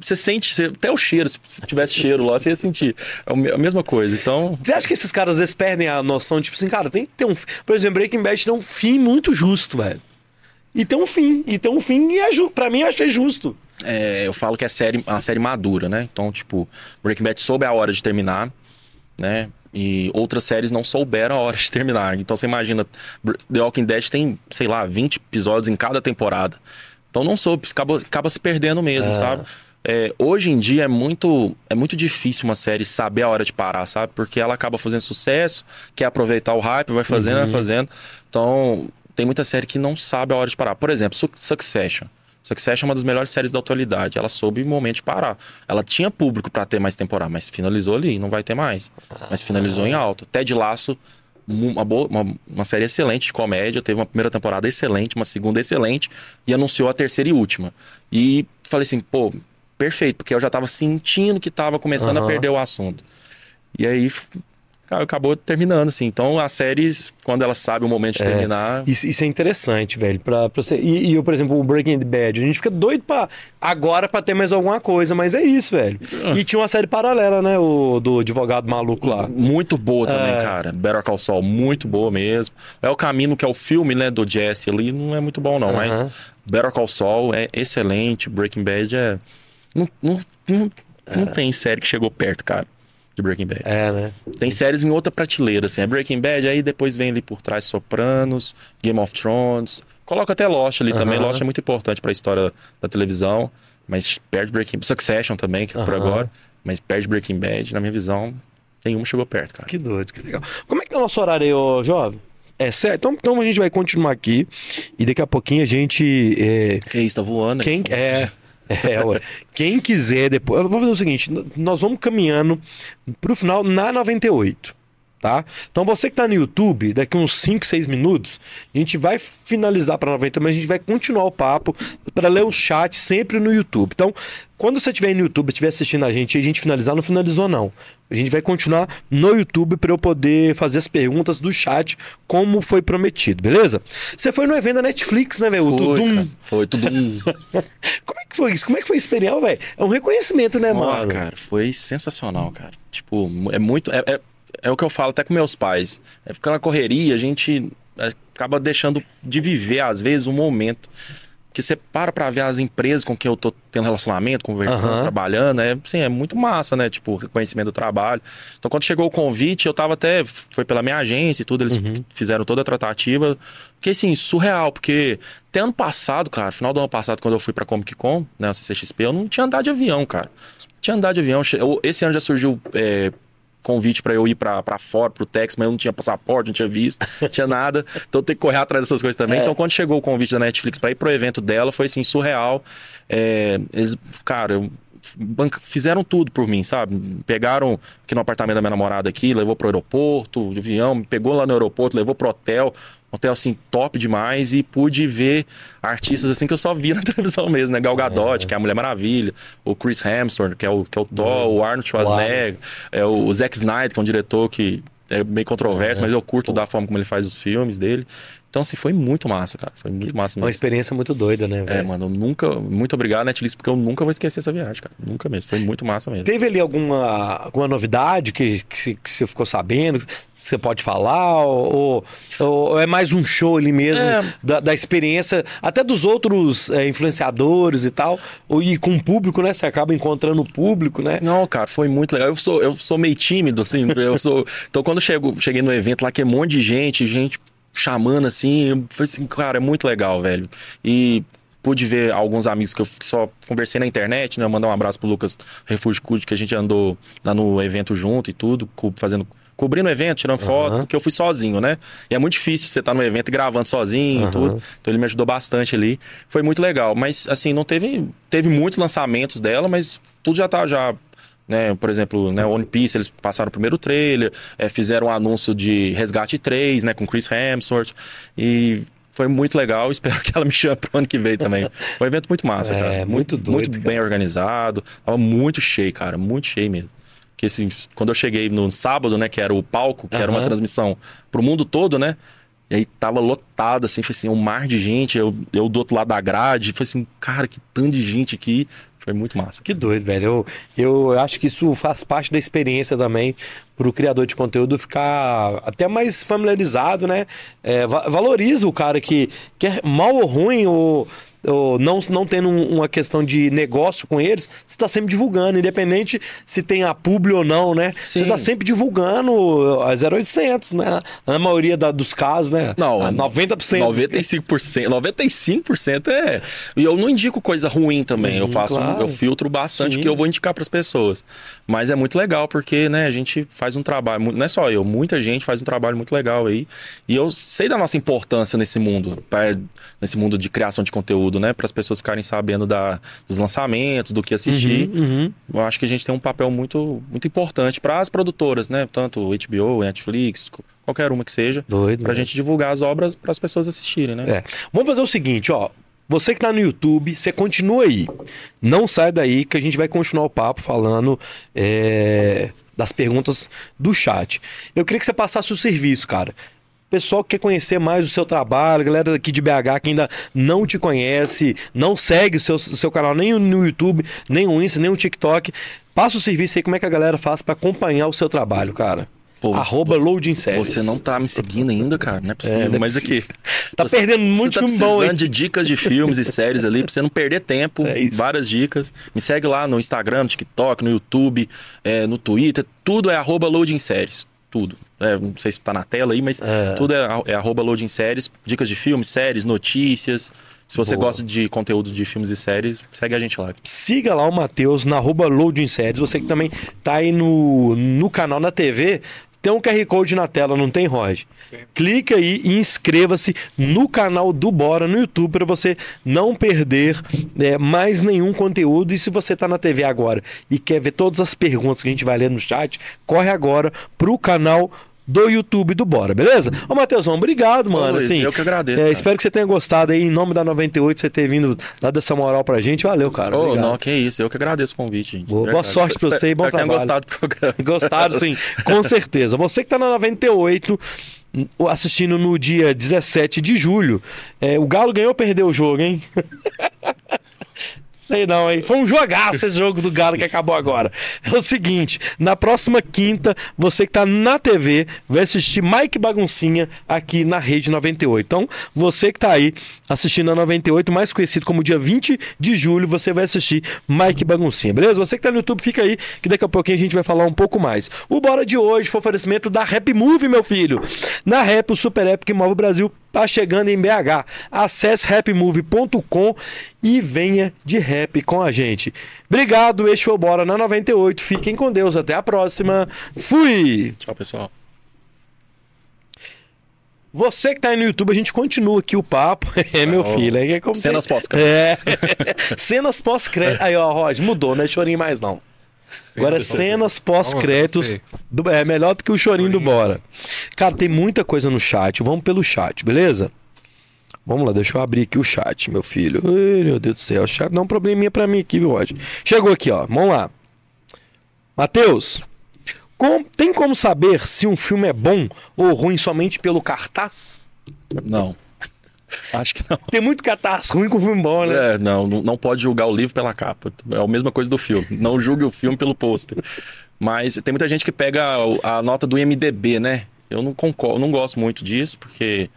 você sente, você- até o cheiro, se tivesse cheiro lá, você ia sentir. É a mesma coisa. Então, Você acha que esses caras às vezes perdem a noção, tipo assim, cara, tem que ter um. Por exemplo, Breaking Bad tem um fim muito justo, velho. E tem um fim. E tem um fim e é ju... pra mim eu achei justo. é, eu falo que é série, uma série madura, né? Então, tipo, Breaking Bad soube a hora de terminar, né? E outras séries não souberam a hora de terminar. Então você imagina, The Walking Dead tem, sei lá, 20 episódios em cada temporada. Então não soube, acaba, acaba se perdendo mesmo, sabe? É, hoje em dia é muito, é muito difícil uma série saber a hora de parar, sabe? Porque ela acaba fazendo sucesso, quer aproveitar o hype, vai fazendo, vai fazendo. Então, tem muita série que não sabe a hora de parar. Por exemplo, Suc- Succession. Succession é uma das melhores séries da atualidade. Ela soube o momento de parar. Ela tinha público pra ter mais temporada, mas finalizou ali, não vai ter mais. Mas finalizou em alta. Ted Laço, uma, boa, uma, uma série excelente de comédia. Teve uma primeira temporada excelente, uma segunda excelente. E anunciou a terceira e última. E falei assim, pô, perfeito, porque eu já tava sentindo que tava começando a Aham. perder o assunto. E aí acabou terminando, assim. Então as séries, quando elas sabem o momento de terminar. Isso, isso é interessante, velho. Pra, pra você... e, e eu, por exemplo, o Breaking Bad, a gente fica doido pra, agora pra ter mais alguma coisa, mas é isso, velho. Ah. E tinha uma série paralela, né? O do advogado maluco lá. Muito boa também, É. cara. Better Call Saul, muito boa mesmo. É o caminho que é o filme, né, do Jesse ali, não é muito bom não, mas Aham. Better Call Saul é excelente, Breaking Bad é... Não, não, não, não tem série que chegou perto, cara, de Breaking Bad. É, né? Tem séries em outra prateleira, assim, é Breaking Bad, aí depois vem ali por trás Sopranos, Game of Thrones, coloca até Lost ali também. Lost é muito importante pra história da televisão, mas perde Breaking Succession também, que é por agora, mas perde Breaking Bad, na minha visão, nenhuma chegou perto, cara. Que doido, que legal. Como é que tá o nosso horário aí, ô jovem? É certo? Então, então a gente vai continuar aqui e daqui a pouquinho a gente. é, Que isso, tá voando. Quem é. É, ué. Quem quiser depois. Eu vou fazer o seguinte: nós vamos caminhando pro final na 98. Tá? Então você que tá no YouTube, daqui uns 5, 6 minutos, a gente vai finalizar para 90, mas a gente vai continuar o papo para ler o chat sempre no YouTube. Então, quando você estiver no YouTube, estiver assistindo a gente e a gente finalizar, não finalizou não. A gente vai continuar no YouTube para eu poder fazer as perguntas do chat como foi prometido, beleza? Você foi no evento da Netflix, né, velho? Foi, Tudum. cara. Foi tudo um. Como é que foi isso? Como é que foi a experiência, velho? É um reconhecimento, né, Ah, mano? cara, foi sensacional, cara. Tipo, é muito. É, é, é o que eu falo até com meus pais. É ficar na correria, a gente é, acaba deixando de viver, às vezes, um momento. Que você para pra ver as empresas com quem eu tô tendo relacionamento, conversando, Aham. trabalhando. É, assim, é muito massa, né? Tipo, reconhecimento do trabalho. Então, quando chegou o convite, eu tava até. Foi pela minha agência e tudo, eles fizeram toda a tratativa. Fiquei assim, surreal, porque até ano passado, cara, final do ano passado, quando eu fui pra Comic Con, né, o CCXP, eu não tinha andado de avião, cara. Tinha andado de avião. Esse ano já surgiu é, convite pra eu ir pra fora, pro Texas, mas eu não tinha passaporte, não tinha visto, não tinha nada. Então tenho que correr atrás dessas coisas também. É. Então quando chegou o convite da Netflix pra ir pro evento dela, foi assim, surreal. É, eles, cara, eu- fizeram tudo por mim, sabe? Pegaram aqui no apartamento da minha namorada aqui, levou pro aeroporto, de avião, me pegou lá no aeroporto, levou pro hotel. Um hotel assim top demais e pude ver artistas assim que eu só via na televisão mesmo, né? Gal Gadot, que é a Mulher Maravilha, o Chris Hemsworth, que é o, que é o Thor, o Arnold Schwarzenegger, é o, o Zack Snyder, que é um diretor que é meio controverso, mas eu curto da forma como ele faz os filmes dele. Então, assim, foi muito massa, cara. Foi muito massa Uma mesmo. experiência muito doida, né, É, velho? mano, eu nunca. Muito obrigado, Netflix, porque eu nunca vou esquecer essa viagem, cara. Nunca mesmo. Foi muito massa mesmo. Teve ali alguma, alguma novidade que, que, você- que você ficou sabendo? Que você pode falar? Ou, ou- ou é mais um show ali mesmo É. da, da experiência, até dos outros é, influenciadores e tal? Ou, e com o público, né? Você acaba encontrando o público, né? Não, cara, foi muito legal. Eu sou, eu sou meio tímido, assim. Eu sou. Então, quando chego, cheguei no evento lá, que é um monte de gente, gente chamando assim, eu falei assim, cara, é muito legal, velho. E pude ver alguns amigos que eu só conversei na internet, né? Mandar um abraço pro Lucas Refúgio Cud, que a gente andou lá no evento junto e tudo, fazendo. Cobrindo o evento, tirando foto, Aham. porque eu fui sozinho, né? E é muito difícil você estar no evento e gravando sozinho Aham. e tudo. Então ele me ajudou bastante ali. Foi muito legal. Mas, assim, não teve. Teve muitos lançamentos dela, mas tudo já tá já. Né, por exemplo, né, One Piece, eles passaram o primeiro trailer, eh, fizeram um anúncio de Resgate 3, né, com Chris Hemsworth, e foi muito legal, espero que ela me chame pro ano que vem também. Foi um evento muito massa, É, cara. muito doido, Muito cara. bem organizado, tava muito cheio, cara, muito cheio mesmo. Que assim, quando eu cheguei no sábado, né, que era o palco, que era uma transmissão pro mundo todo, né, e aí tava lotado, assim, foi assim, um mar de gente, eu, eu do outro lado da grade, foi assim, cara, que tanto de gente aqui, foi muito massa. Que doido, velho. Eu, eu acho que isso faz parte da experiência também pro criador de conteúdo ficar até mais familiarizado, né? É, va- valoriza o cara que quer mal ou ruim ou, ou não, não tendo um- uma questão de negócio com eles, você tá sempre divulgando, independente se tem a publi ou não, né? Você Sim. tá sempre divulgando a 0800, né? Na maioria da- dos casos, né? Não, A 90%. 95%. 95% é. E eu não indico coisa ruim também. eu Uhum, faço, claro. eu filtro bastante Sim. que eu vou indicar para as pessoas. Mas é muito legal porque, né, a gente faz um trabalho, não é só eu, muita gente faz um trabalho muito legal aí. E eu sei da nossa importância nesse mundo, pra- nesse mundo de criação de conteúdo, né, para as pessoas ficarem sabendo da, dos lançamentos, do que assistir. Uhum. Eu acho que a gente tem um papel muito, muito importante para as produtoras, né, tanto HBO, Netflix, qualquer uma que seja. Doido. Pra né? gente divulgar as obras para as pessoas assistirem, né? É. Vamos fazer o seguinte, ó. Você que tá no YouTube, você continua aí. Não sai daí que a gente vai continuar o papo falando é, das perguntas do chat. Eu queria que você passasse o serviço, cara. Pessoal que quer conhecer mais o seu trabalho, galera daqui de BH que ainda não te conhece, não segue o seu, seu canal nem no YouTube, nem o Insta, nem o TikTok. Passa o serviço aí, como é que a galera faz pra acompanhar o seu trabalho, cara. Pô, Arroba você- Loading Séries. Você não tá me seguindo ainda, cara? Não é possível. É, não é Mas aqui. Tá você- perdendo muito tá bom, hein? de dicas de filmes e séries ali, pra você não perder tempo. É várias dicas. Me segue lá no Instagram, no TikTok, no YouTube, é, no Twitter. Tudo é arroba Loading Séries. Tudo. É, não sei se tá na tela aí, mas É. tudo é, é arroba Loading Séries. Dicas de filmes, séries, notícias. Se você Boa. gosta de conteúdo de filmes e séries, segue a gente lá. Siga lá o Matheus na arroba Loading Séries. Você que também tá aí no, no canal na TV. Tem um QR Code na tela, não tem, Roger? Clica aí e inscreva-se no canal do Bora no YouTube para você não perder é, mais nenhum conteúdo. E se você tá na TV agora e quer ver todas as perguntas que a gente vai ler no chat, corre agora pro canal do YouTube do Bora, beleza? Ô, Matheusão, obrigado, mano. Luiz, assim, eu que agradeço, é, espero que você tenha gostado aí, em nome da 98, você ter vindo, dado essa moral pra gente. Valeu, cara. Ô, obrigado. não, que isso. Eu que agradeço o convite, gente. Boa- boa sorte pra você e bom trabalho. gostado do programa. Gostaram, sim, com certeza. Você que tá na 98, assistindo no dia 17 de julho, é, o Galo ganhou ou perdeu o jogo, hein? Sei não, hein? Foi um jogaço esse jogo do Galo que acabou agora. É o seguinte, na próxima quinta, você que tá na TV vai assistir Mike Baguncinha aqui na Rede 98. Então, você que tá aí assistindo a 98, mais conhecido como dia 20 de julho, você vai assistir Mike Baguncinha, beleza? Você que tá no YouTube, fica aí, que daqui a pouquinho a gente vai falar um pouco mais. O Bora de hoje foi oferecimento da Rap Move, meu filho. Na Rap, o Super que move Brasil, tá chegando em BH. Acesse rapmove.com e venha de rap com a gente. Obrigado, este foi Bora na 98. Fiquem com Deus, até a próxima. Fui! Tchau, pessoal. Você que tá aí no YouTube, a gente continua aqui o papo. É, meu filho. É, como cenas tem- pós-crédito. É. cenas pós-crédito. Aí, ó, Rod, mudou, não é chorinho mais não. Agora é cenas pós-créditos. É melhor do que o chorinho do Bora. Cara, tem muita coisa no chat. Vamos pelo chat, beleza? Vamos lá, deixa eu abrir aqui o chat, meu filho. Ai, meu Deus do céu. O chat dá um probleminha pra mim aqui, viu, Rod? Chegou aqui, ó. Vamos lá. Matheus, com- tem como saber se um filme é bom ou ruim somente pelo cartaz? Não. Acho que não. Tem muito cartaz ruim com filme bom, né? É, não, não pode julgar o livro pela capa. É a mesma coisa do filme. Não julgue o filme pelo pôster. Mas tem muita gente que pega o- a nota do IMDB, né? Eu não concordo, não gosto muito disso, porque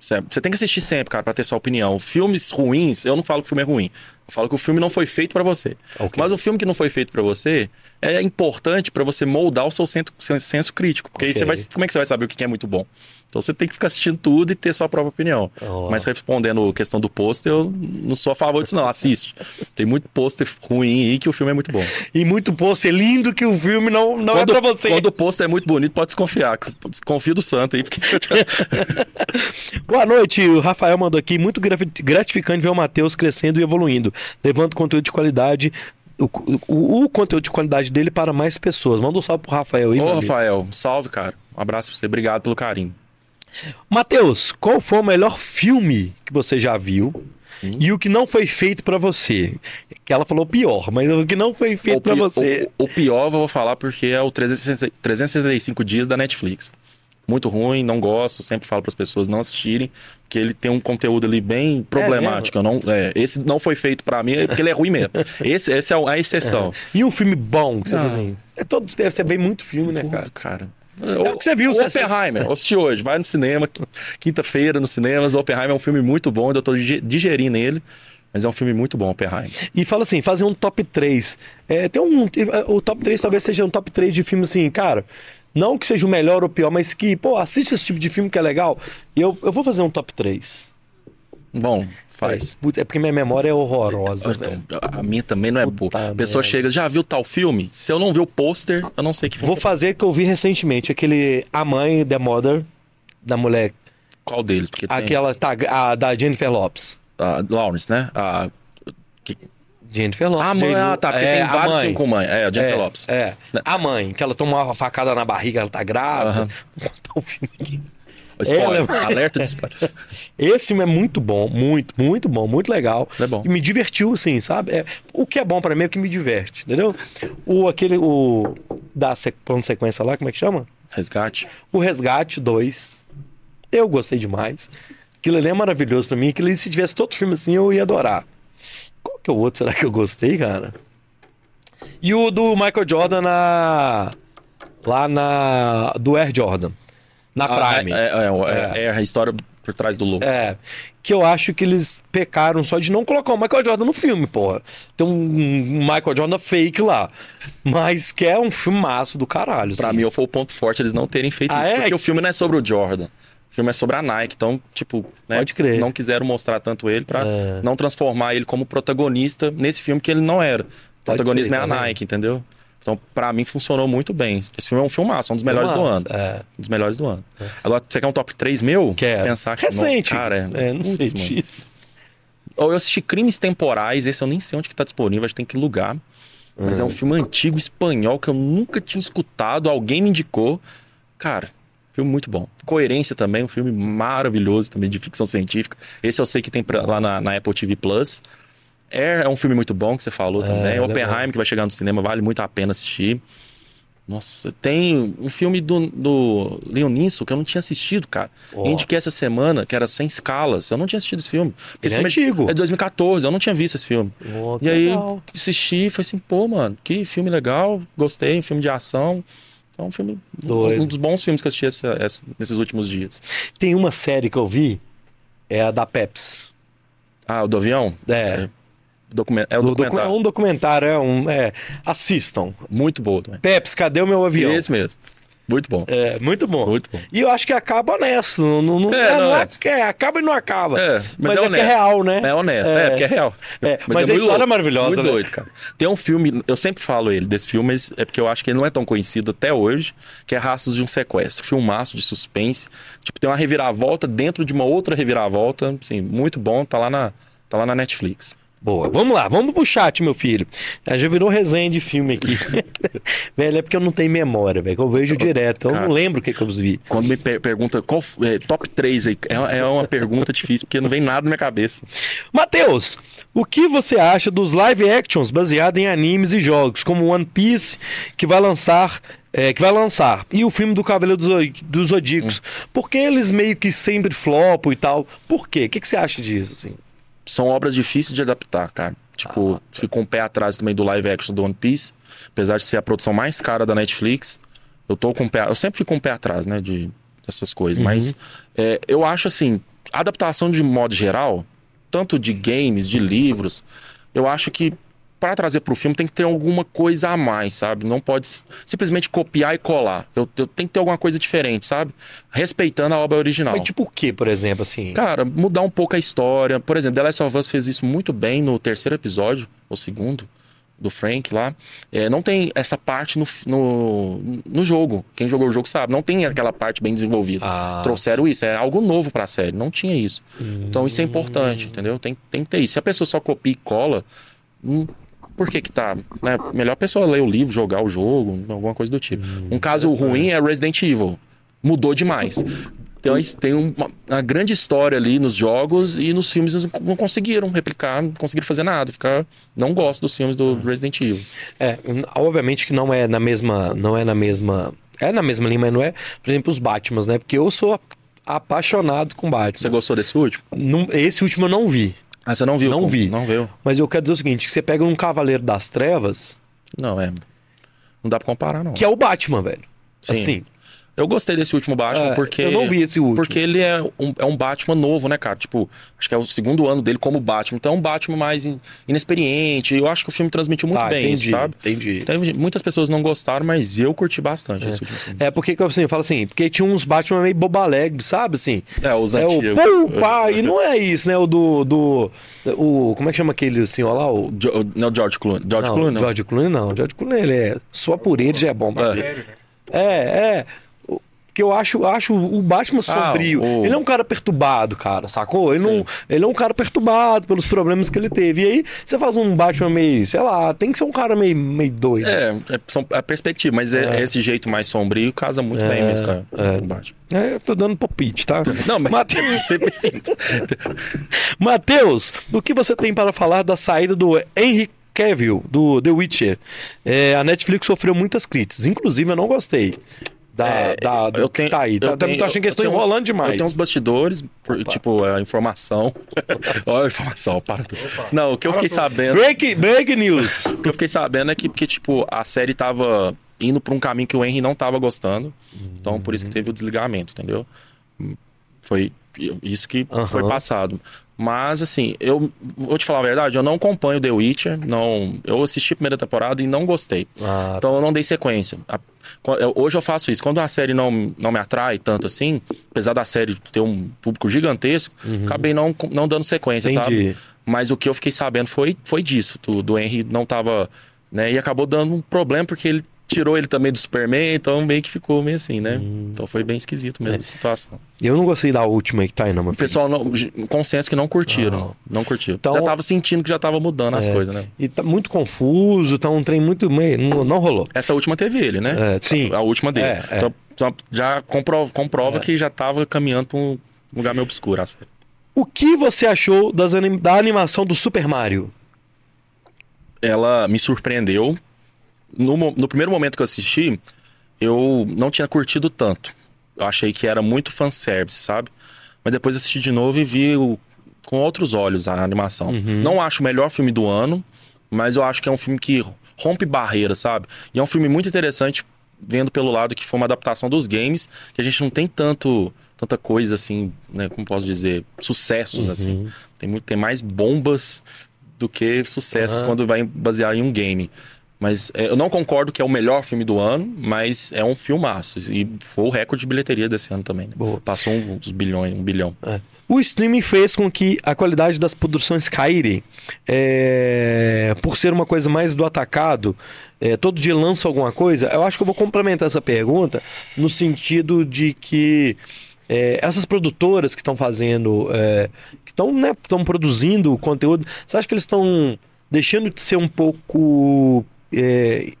Cê- Você tem que assistir sempre, cara, pra ter sua opinião. Filmes ruins, eu não falo que o filme é ruim. Eu falo que o filme não foi feito pra você. Ok. Mas o filme que não foi feito pra você é importante pra você moldar o seu senso, seu senso crítico. Porque aí Ok. você vai. Como é que você vai saber o que é muito bom? Então você tem que ficar assistindo tudo e ter sua própria opinião. Oh. Mas respondendo a questão do pôster, eu não sou a favor disso, não. Assiste. Tem muito pôster ruim aí que o filme é muito bom. E muito pôster lindo que o filme não, não é quando, pra você. quando o pôster é muito bonito, pode desconfiar. Confia do santo aí, porque. Boa noite, o Rafael mandou aqui. Muito gra- gratificante ver o Matheus crescendo e evoluindo, levando conteúdo de qualidade, o, o- o conteúdo de qualidade dele para mais pessoas. Manda um salve pro Rafael aí, Ô, amigo. Rafael, salve, cara. Um abraço pra você. Obrigado pelo carinho. Matheus, qual foi o melhor filme que você já viu? Hum. E o que não foi feito pra você? Que ela falou pior, mas o que não foi feito pi- você. o- o pior eu vou falar porque é o 360 365 dias da Netflix. Muito ruim, não gosto, sempre falo para as pessoas não assistirem, porque ele tem um conteúdo ali bem problemático. eu não, é, esse não foi feito para mim, é porque ele é ruim mesmo. Esse, esse é a exceção. E um filme bom que você fez assim? É todo, você vê muito filme, né, cara? Cara. É o que você viu, O você- Oppenheimer, eu assisti hoje, vai no cinema, qui- quinta-feira nos cinemas. O Oppenheimer é um filme muito bom, tô dig- digerindo ele, mas é um filme muito bom, Oppenheimer. E fala assim, fazer um top 3. É, tem um. O top 3 talvez seja um top 3 de filme assim, cara. Não que seja o melhor ou o pior, mas que, pô, assiste esse tipo de filme que é legal. E eu, eu vou fazer um top 3. Bom, faz. É porque minha memória é horrorosa. Então, a minha também não é boa. A pessoa merda. chega, já viu tal filme? Se eu não ver o pôster, eu não sei que. Vou fazer que eu vi recentemente, aquele A Mãe, The Mother, da mulher. Qual deles? Porque tem Aquela tá, a, da Jennifer Lopes. A Lawrence, né? A, que... Jennifer Lopes. Ah, mãe, ah, tá. Porque É, tem a vários mãe. com mãe. É, a Jennifer é, Lopes. É. A mãe, que ela toma uma facada na barriga, ela tá grávida. Vou botar o filme aqui. Spoiler. Ela- Alerta de spoiler. Esse filme é muito bom, muito, muito bom, muito legal. É bom. E me divertiu, assim, sabe? É, o que é bom pra mim é o que me diverte, entendeu? O aquele, o da plano sequência lá, como é que chama? Resgate. O Resgate 2. Eu gostei demais. Aquilo ali é maravilhoso pra mim. Aquilo ali, se tivesse todo filme assim, eu ia adorar. Qual que é o outro? Será que eu gostei, cara? E o do Michael Jordan na. Lá na. Do Air Jordan. Na Ah, Prime. É, é, é, é a história por trás do logo. É, que eu acho que eles pecaram só de não colocar o Michael Jordan no filme, porra. Tem um Michael Jordan fake lá. Mas que é um filmaço do caralho. Pra assim. mim, foi o ponto forte eles não terem feito Ah, isso. é? Porque o filme não é sobre o Jordan. O filme é sobre a Nike. Então, tipo, né, Pode crer. não quiseram mostrar tanto ele pra É. não transformar ele como protagonista nesse filme que ele não era. O protagonismo é a tá? Nike, entendeu? Então, pra mim, funcionou muito bem. Esse filme é um filmaço, um dos melhores do ano. É. Um dos melhores do ano. Agora, você quer um top 3 meu? Quero. Pensar que Recente. Não, cara, é, não sei Putz, disso. Ou eu assisti Crimes Temporais, esse eu nem sei onde que tá disponível, acho que tem que lugar. Mas Hum. é um filme antigo, espanhol, que eu nunca tinha escutado, alguém me indicou. Cara, Filme muito bom. Coerência também, um filme maravilhoso também de ficção científica. Esse eu sei que tem pra- lá na, na Apple TV Plus. É, é um filme muito bom que você falou também. ele é Oppenheimer, que vai chegar no cinema, vale muito a pena assistir. Nossa, tem um filme do, do Leon Nisso que eu não tinha assistido, cara. Eu indiquei essa semana, que era Sem Escalas. Eu não tinha assistido esse filme. Esse é filme antigo. É de 2014, eu não tinha visto esse filme. Que E aí, legal. assisti e falei assim, pô, mano, que filme legal, gostei, um filme de ação. É um filme. Doido. Um dos bons filmes que eu assisti essa- essa- nesses últimos dias. Tem uma série que eu vi, é a da Peps. Ah, o do avião? É, Document... É do docu- documentário. é um documentário, é um. É, assistam. Muito bom também. Peps, cadê o meu avião? Esse mesmo. Muito bom. É, muito bom. Muito bom. E eu acho que acaba honesto. Não, não, É, é, não é. é- é, acaba e não acaba. É, mas mas é é, que é real, né? É honesto, é, É. porque é real. É, mas a muito história é louco, maravilhosa, Muito né? doido, cara. Tem um filme, eu sempre falo ele desse filme, mas é porque eu acho que ele não é tão conhecido até hoje, que é Rastros de um Sequestro. Filmaço de suspense. Tipo, tem uma reviravolta dentro de uma outra reviravolta. Assim, muito bom, tá lá na, tá lá na Netflix. Boa, vamos lá, vamos pro chat, meu filho. Ah, Já virou resenha de filme aqui. velho, é porque eu não tenho memória, velho. que Eu vejo direto. Eu Cara. não lembro o que, que eu vi. Quando me per- pergunta qual é, top 3 aí, é, é uma pergunta difícil, porque não vem nada na minha cabeça. Matheus, o que você acha dos live actions baseados em animes e jogos, como One Piece, que vai lançar. é, que vai lançar. E o filme do Cavaleiro dos, dos Zodíacos. Por que eles meio que sempre flopam e tal? Por quê? O que, que você acha disso, assim? São obras difíceis de adaptar, cara. Tipo, ficou um pé atrás também do live action do One Piece. Apesar de ser a produção mais cara da Netflix, eu tô com um pé. Eu sempre fico com um pé atrás, né? De dessas coisas. Mas é, eu acho assim, adaptação de modo geral, tanto de games, de livros, eu acho que para trazer pro filme tem que ter alguma coisa a mais, sabe? Não pode simplesmente copiar e colar. Eu, eu tenho que ter alguma coisa diferente, sabe? Respeitando a obra original. Mas tipo o que, por exemplo, assim? Cara, mudar um pouco a história. Por exemplo, The Last of Us fez isso muito bem no terceiro episódio, ou segundo, do Frank lá. É, não tem essa parte no, no, no jogo. Quem jogou o jogo sabe. Não tem aquela parte bem desenvolvida. Ah. Trouxeram isso. É algo novo pra série. Não tinha isso. Então isso é importante, entendeu? Tem, tem que ter isso. Se a pessoa só copia e cola, hum, por que que tá? Né? Melhor a pessoa ler o livro, jogar o jogo, alguma coisa do tipo. um caso ruim é Resident Evil. Mudou demais. Então, tem uma, uma grande história ali nos jogos e nos filmes eles não conseguiram replicar, não conseguiram fazer nada. Ficar... Não gosto dos filmes do Resident Evil. É, obviamente que não é na mesma, não é na mesma, é na mesma linha, mas não é, por exemplo, os Batmans, né? Porque eu sou apaixonado com Batman. Você gostou desse último? Não- esse último eu não vi, Ah, você não viu? Não vi. Não viu? mas eu quero dizer o seguinte, que você pega um Cavaleiro das Trevas, Não, é. Não dá pra comparar, não. que é o Batman, velho. Sim. Assim, Eu gostei desse último Batman É, porque. eu não vi esse último. Porque ele é um, é um Batman novo, né, cara? Tipo, acho que é o segundo ano dele como Batman. Então é um Batman mais in- inexperiente. Eu acho que o filme transmitiu muito tá, bem entendi, isso, sabe? entendi. Teve- muitas pessoas não gostaram, mas eu curti bastante esse último filme. É porque assim, eu falo assim, porque tinha uns Batman meio bobalegre, sabe, assim? É, os É o antigos. pum, pá, e não é isso, né? O do, do o, como é que chama aquele senhor lá? O, Jo- não, George Clooney. George não, Clooney, não. George Clooney não. George Clooney, ele é só por ele já é bom. pra É. Sério, né? É, é. O- Que eu acho, acho o Batman sombrio. o- Ele é um cara perturbado, cara, sacou? Ele, não, ele é um cara perturbado pelos problemas que ele teve. E aí, você faz um Batman meio, sei lá, tem que ser um cara meio, meio doido. É, é, são, é a perspectiva, mas é, esse jeito mais sombrio casa muito bem mesmo com a- com o Batman. É, eu tô dando palpite, tá? Não, mas Mate- sempre... Matheus, o que você tem para falar da saída do Henry Cavill, do The Witcher? É, a Netflix sofreu muitas críticas, inclusive eu não gostei. Da, É, da, do eu que tenho- tá aí. eu Tá, tô tenho- achando que eles eu estão enrolando demais. Eu tenho uns bastidores, por- tipo, a informação. Olha a informação, para tudo. Não, o que eu fiquei sabendo. Break, break news. O que eu fiquei sabendo é que, porque, tipo, a série tava indo pra um caminho que o Henry não tava gostando. Então, por isso que teve o desligamento, entendeu? Foi isso que Aham. foi passado. Mas, assim, eu vou te falar a verdade, eu não acompanho The Witcher. Não, eu assisti a primeira temporada e não gostei. Ah, Então eu não dei sequência. A- eu- hoje eu faço isso. Quando a série não, não me atrai tanto assim, apesar da série ter um público gigantesco, acabei não, não dando sequência, Entendi. sabe? Mas o que eu fiquei sabendo foi, foi disso. Do, do Henry não tava. Né, e acabou dando um problema porque ele tirou ele também do Superman, então meio que ficou meio assim, né? Então foi bem esquisito mesmo a situação. eu não gostei da última aí que tá aí, não, O filho. pessoal, não, consenso que não curtiram. Não. Não, curtiram. Então- já tava sentindo que já tava mudando as coisas, né? E tá muito confuso, tá um trem muito. Não, não rolou. Essa última teve ele, né? É, sim. A última dele. É, é. Então, já compro- comprova É. que já tava caminhando pra um lugar meio obscuro. a série. O que você achou das anim- da animação do Super Mario? ela me surpreendeu. No, no primeiro momento que eu assisti, eu não tinha curtido tanto. Eu achei que era muito fanservice, sabe? Mas depois assisti de novo e vi o- com outros olhos a animação. Não acho o melhor filme do ano, mas eu acho que é um filme que rompe barreiras, sabe? E é um filme muito interessante, vendo pelo lado que foi uma adaptação dos games, que a gente não tem tanto tanta coisa assim, né, como posso dizer, sucessos assim. Tem muito tem mais bombas do que sucessos Aham. quando vai basear em um game. Mas é, eu não concordo que é o melhor filme do ano, mas é um filmaço. E foi o recorde de bilheteria desse ano também. Né? Boa. Passou uns bilhões, um bilhão. É. O streaming fez com que a qualidade das produções caírem. É, Por ser uma coisa mais do atacado, é, todo dia lança alguma coisa. Eu acho que eu vou complementar essa pergunta no sentido de que é, essas produtoras que estão fazendo, é, que estão né, estão produzindo conteúdo, você acha que eles estão deixando de ser um pouco é,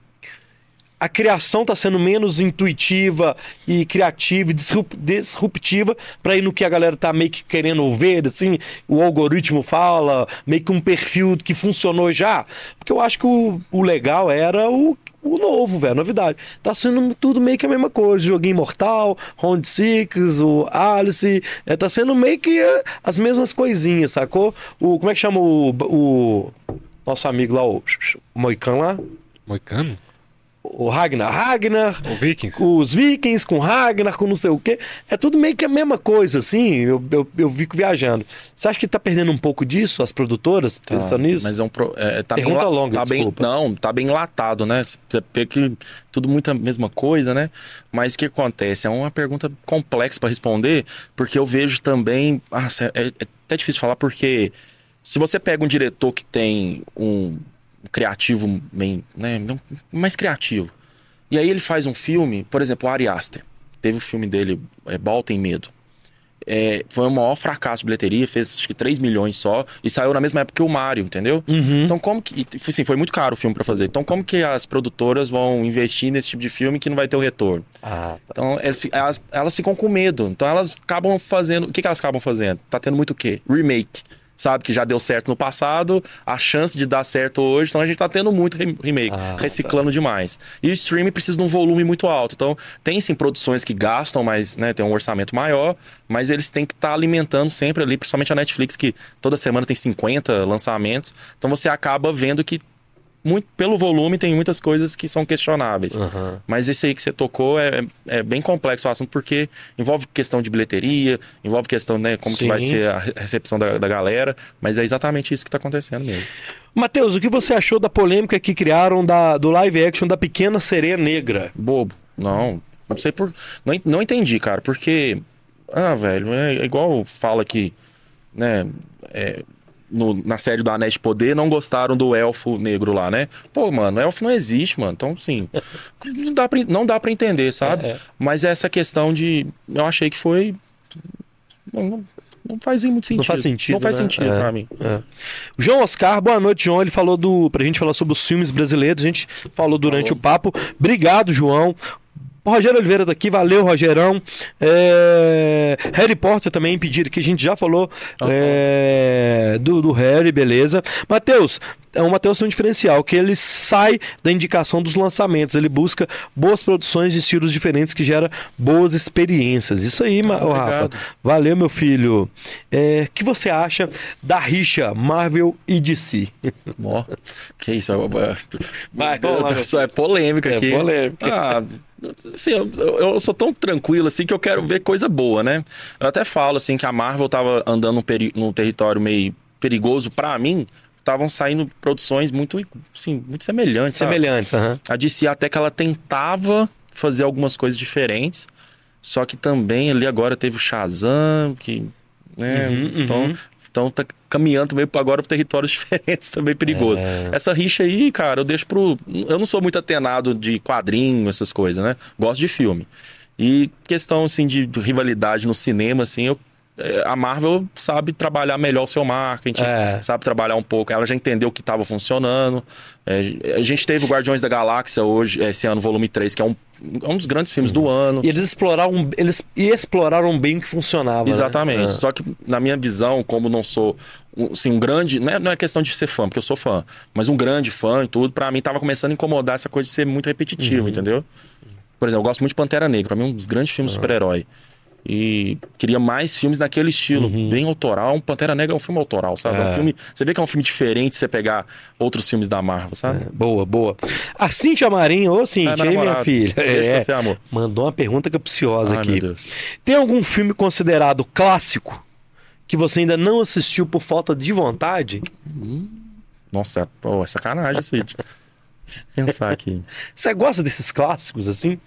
a criação está sendo menos intuitiva e criativa e disrup- disruptiva para ir no que a galera tá meio que querendo ver, assim, o algoritmo fala, meio que um perfil que funcionou já. Porque eu acho que o, o legal era o, o novo, velho, novidade. Tá sendo tudo meio que a mesma coisa. Joguinho Mortal, Round Six, o Alice, é, tá sendo meio que é, as mesmas coisinhas, sacou? O, como é que chama o, o nosso amigo lá, o Moican lá? Moicano? O Ragnar. Ragnar, O Vikings? os vikings com Ragnar, com não sei o quê. É tudo meio que a mesma coisa, assim. Eu, eu, eu fico viajando. Você acha que tá perdendo um pouco disso, as produtoras, pensando Tá, nisso? Mas é um pro- é, tá Pergunta bem, la- longa, tá bem, desculpa. Não, tá bem latado, né? Você vê que tudo muito a mesma coisa, né? Mas o que acontece? É uma pergunta complexa para responder, porque eu vejo também. Ah, é, é até difícil falar, porque se você pega um diretor que tem um criativo bem, né, mais criativo, e aí ele faz um filme, por exemplo, o Ari Aster. Teve o filme dele, é, Bal Tem Medo. É, foi o maior fracasso de bilheteria, fez acho que 3 milhões só, e saiu na mesma época que o Mario, entendeu? Uhum. Então como que. Assim, foi muito caro o filme pra fazer. Então como que as produtoras vão investir nesse tipo de filme que não vai ter o retorno? Ah, tá. Então elas, elas, elas ficam com medo. Então elas acabam fazendo. O que, que elas acabam fazendo? Tá tendo muito o quê? Remake. Sabe que já deu certo no passado, a chance de dar certo hoje, então a gente tá tendo muito rem- remake, Ah, reciclando demais. E o streaming precisa de um volume muito alto. Então, tem sim produções que gastam, mas né, tem um orçamento maior, mas eles têm que estar alimentando sempre ali, principalmente a Netflix, que toda semana tem 50 lançamentos. Então você acaba vendo que muito, pelo volume tem muitas coisas que são questionáveis. Aham. Mas esse aí que você tocou é, é bem complexo o assunto, porque envolve questão de bilheteria, envolve questão, né, como que Sim. vai ser a re- recepção da, da galera, mas é exatamente isso que tá acontecendo mesmo. Matheus, o que você achou da polêmica que criaram da, do live action da Pequena Sereia Negra? Bobo. Não, não sei por. Não, não entendi, cara, porque. Ah, velho, é igual fala que, né, é, no- na série do Anéis de Poder não gostaram do elfo negro lá, né? Pô, mano, elfo não existe, mano. Então, assim, não dá pra, não dá pra entender, sabe? É, é. Mas essa questão de. Eu achei que foi. Não, não- não faz muito sentido. faz sentido, Não faz né? sentido É. pra mim. É. João Oscar, boa noite, João. Ele falou do. Pra gente falar sobre os filmes brasileiros, a gente falou durante Falou. o papo. Obrigado, João. O Rogério Oliveira daqui, valeu, Rogerão. É, Harry Potter também pediram que a gente já falou Aham. é, do, do Harry, beleza. Matheus, é um Matheus tem um diferencial, que ele sai da indicação dos lançamentos, ele busca boas produções de estilos diferentes que gera boas experiências. Isso aí, ô, Rafa. Valeu, meu filho. É, O que você acha da rixa Marvel e DC? Ó, que isso? é- Vai, vamos lá, Isso é polêmica É aqui. polêmica. Ah, assim, eu, eu sou tão tranquilo assim que eu quero ver coisa boa, né? Eu até falo assim que a Marvel tava andando num, peri- num território meio perigoso pra mim. Estavam saindo produções muito, assim, muito semelhantes. Semelhantes, aham. A DC até que ela tentava fazer algumas coisas diferentes, só que também ali agora teve o Shazam, que, né, Uhum, então, uhum. então tá caminhando meio pra agora para territórios diferentes, também perigoso. É. Essa rixa aí, cara, eu deixo pro, eu não sou muito atenado de quadrinho, essas coisas, né? Gosto de filme. E questão assim de, de rivalidade no cinema assim, eu a Marvel sabe trabalhar melhor o seu marketing, É. sabe trabalhar um pouco. Ela já entendeu o que estava funcionando. É, a gente teve o Guardiões da Galáxia hoje, esse ano, volume 3, que é um, é um dos grandes filmes do ano. E eles exploraram, eles exploraram bem o que funcionava. né? Exatamente. É. Só que, na minha visão, como não sou um, assim, um grande. Não é, não é questão de ser fã, porque eu sou fã, mas um grande fã e tudo, pra mim tava começando a incomodar essa coisa de ser muito repetitivo, Uhum. entendeu? Por exemplo, eu gosto muito de Pantera Negra, pra mim é um dos grandes filmes de super-herói. E queria mais filmes naquele estilo, bem autoral. Um Pantera Negra é um filme autoral, sabe? É. um Uhum. É. filme. Você vê que é um filme diferente se você pegar outros filmes da Marvel, sabe? Boa, boa. A Cintia Marinho, ô Cintia, É, hein, minha filha? É, você, amor. mandou uma pergunta capciosa Ai, aqui. Tem algum filme considerado clássico que você ainda não assistiu por falta de vontade? Nossa, pô, é sacanagem aí. Pensar aqui. Você gosta desses clássicos assim?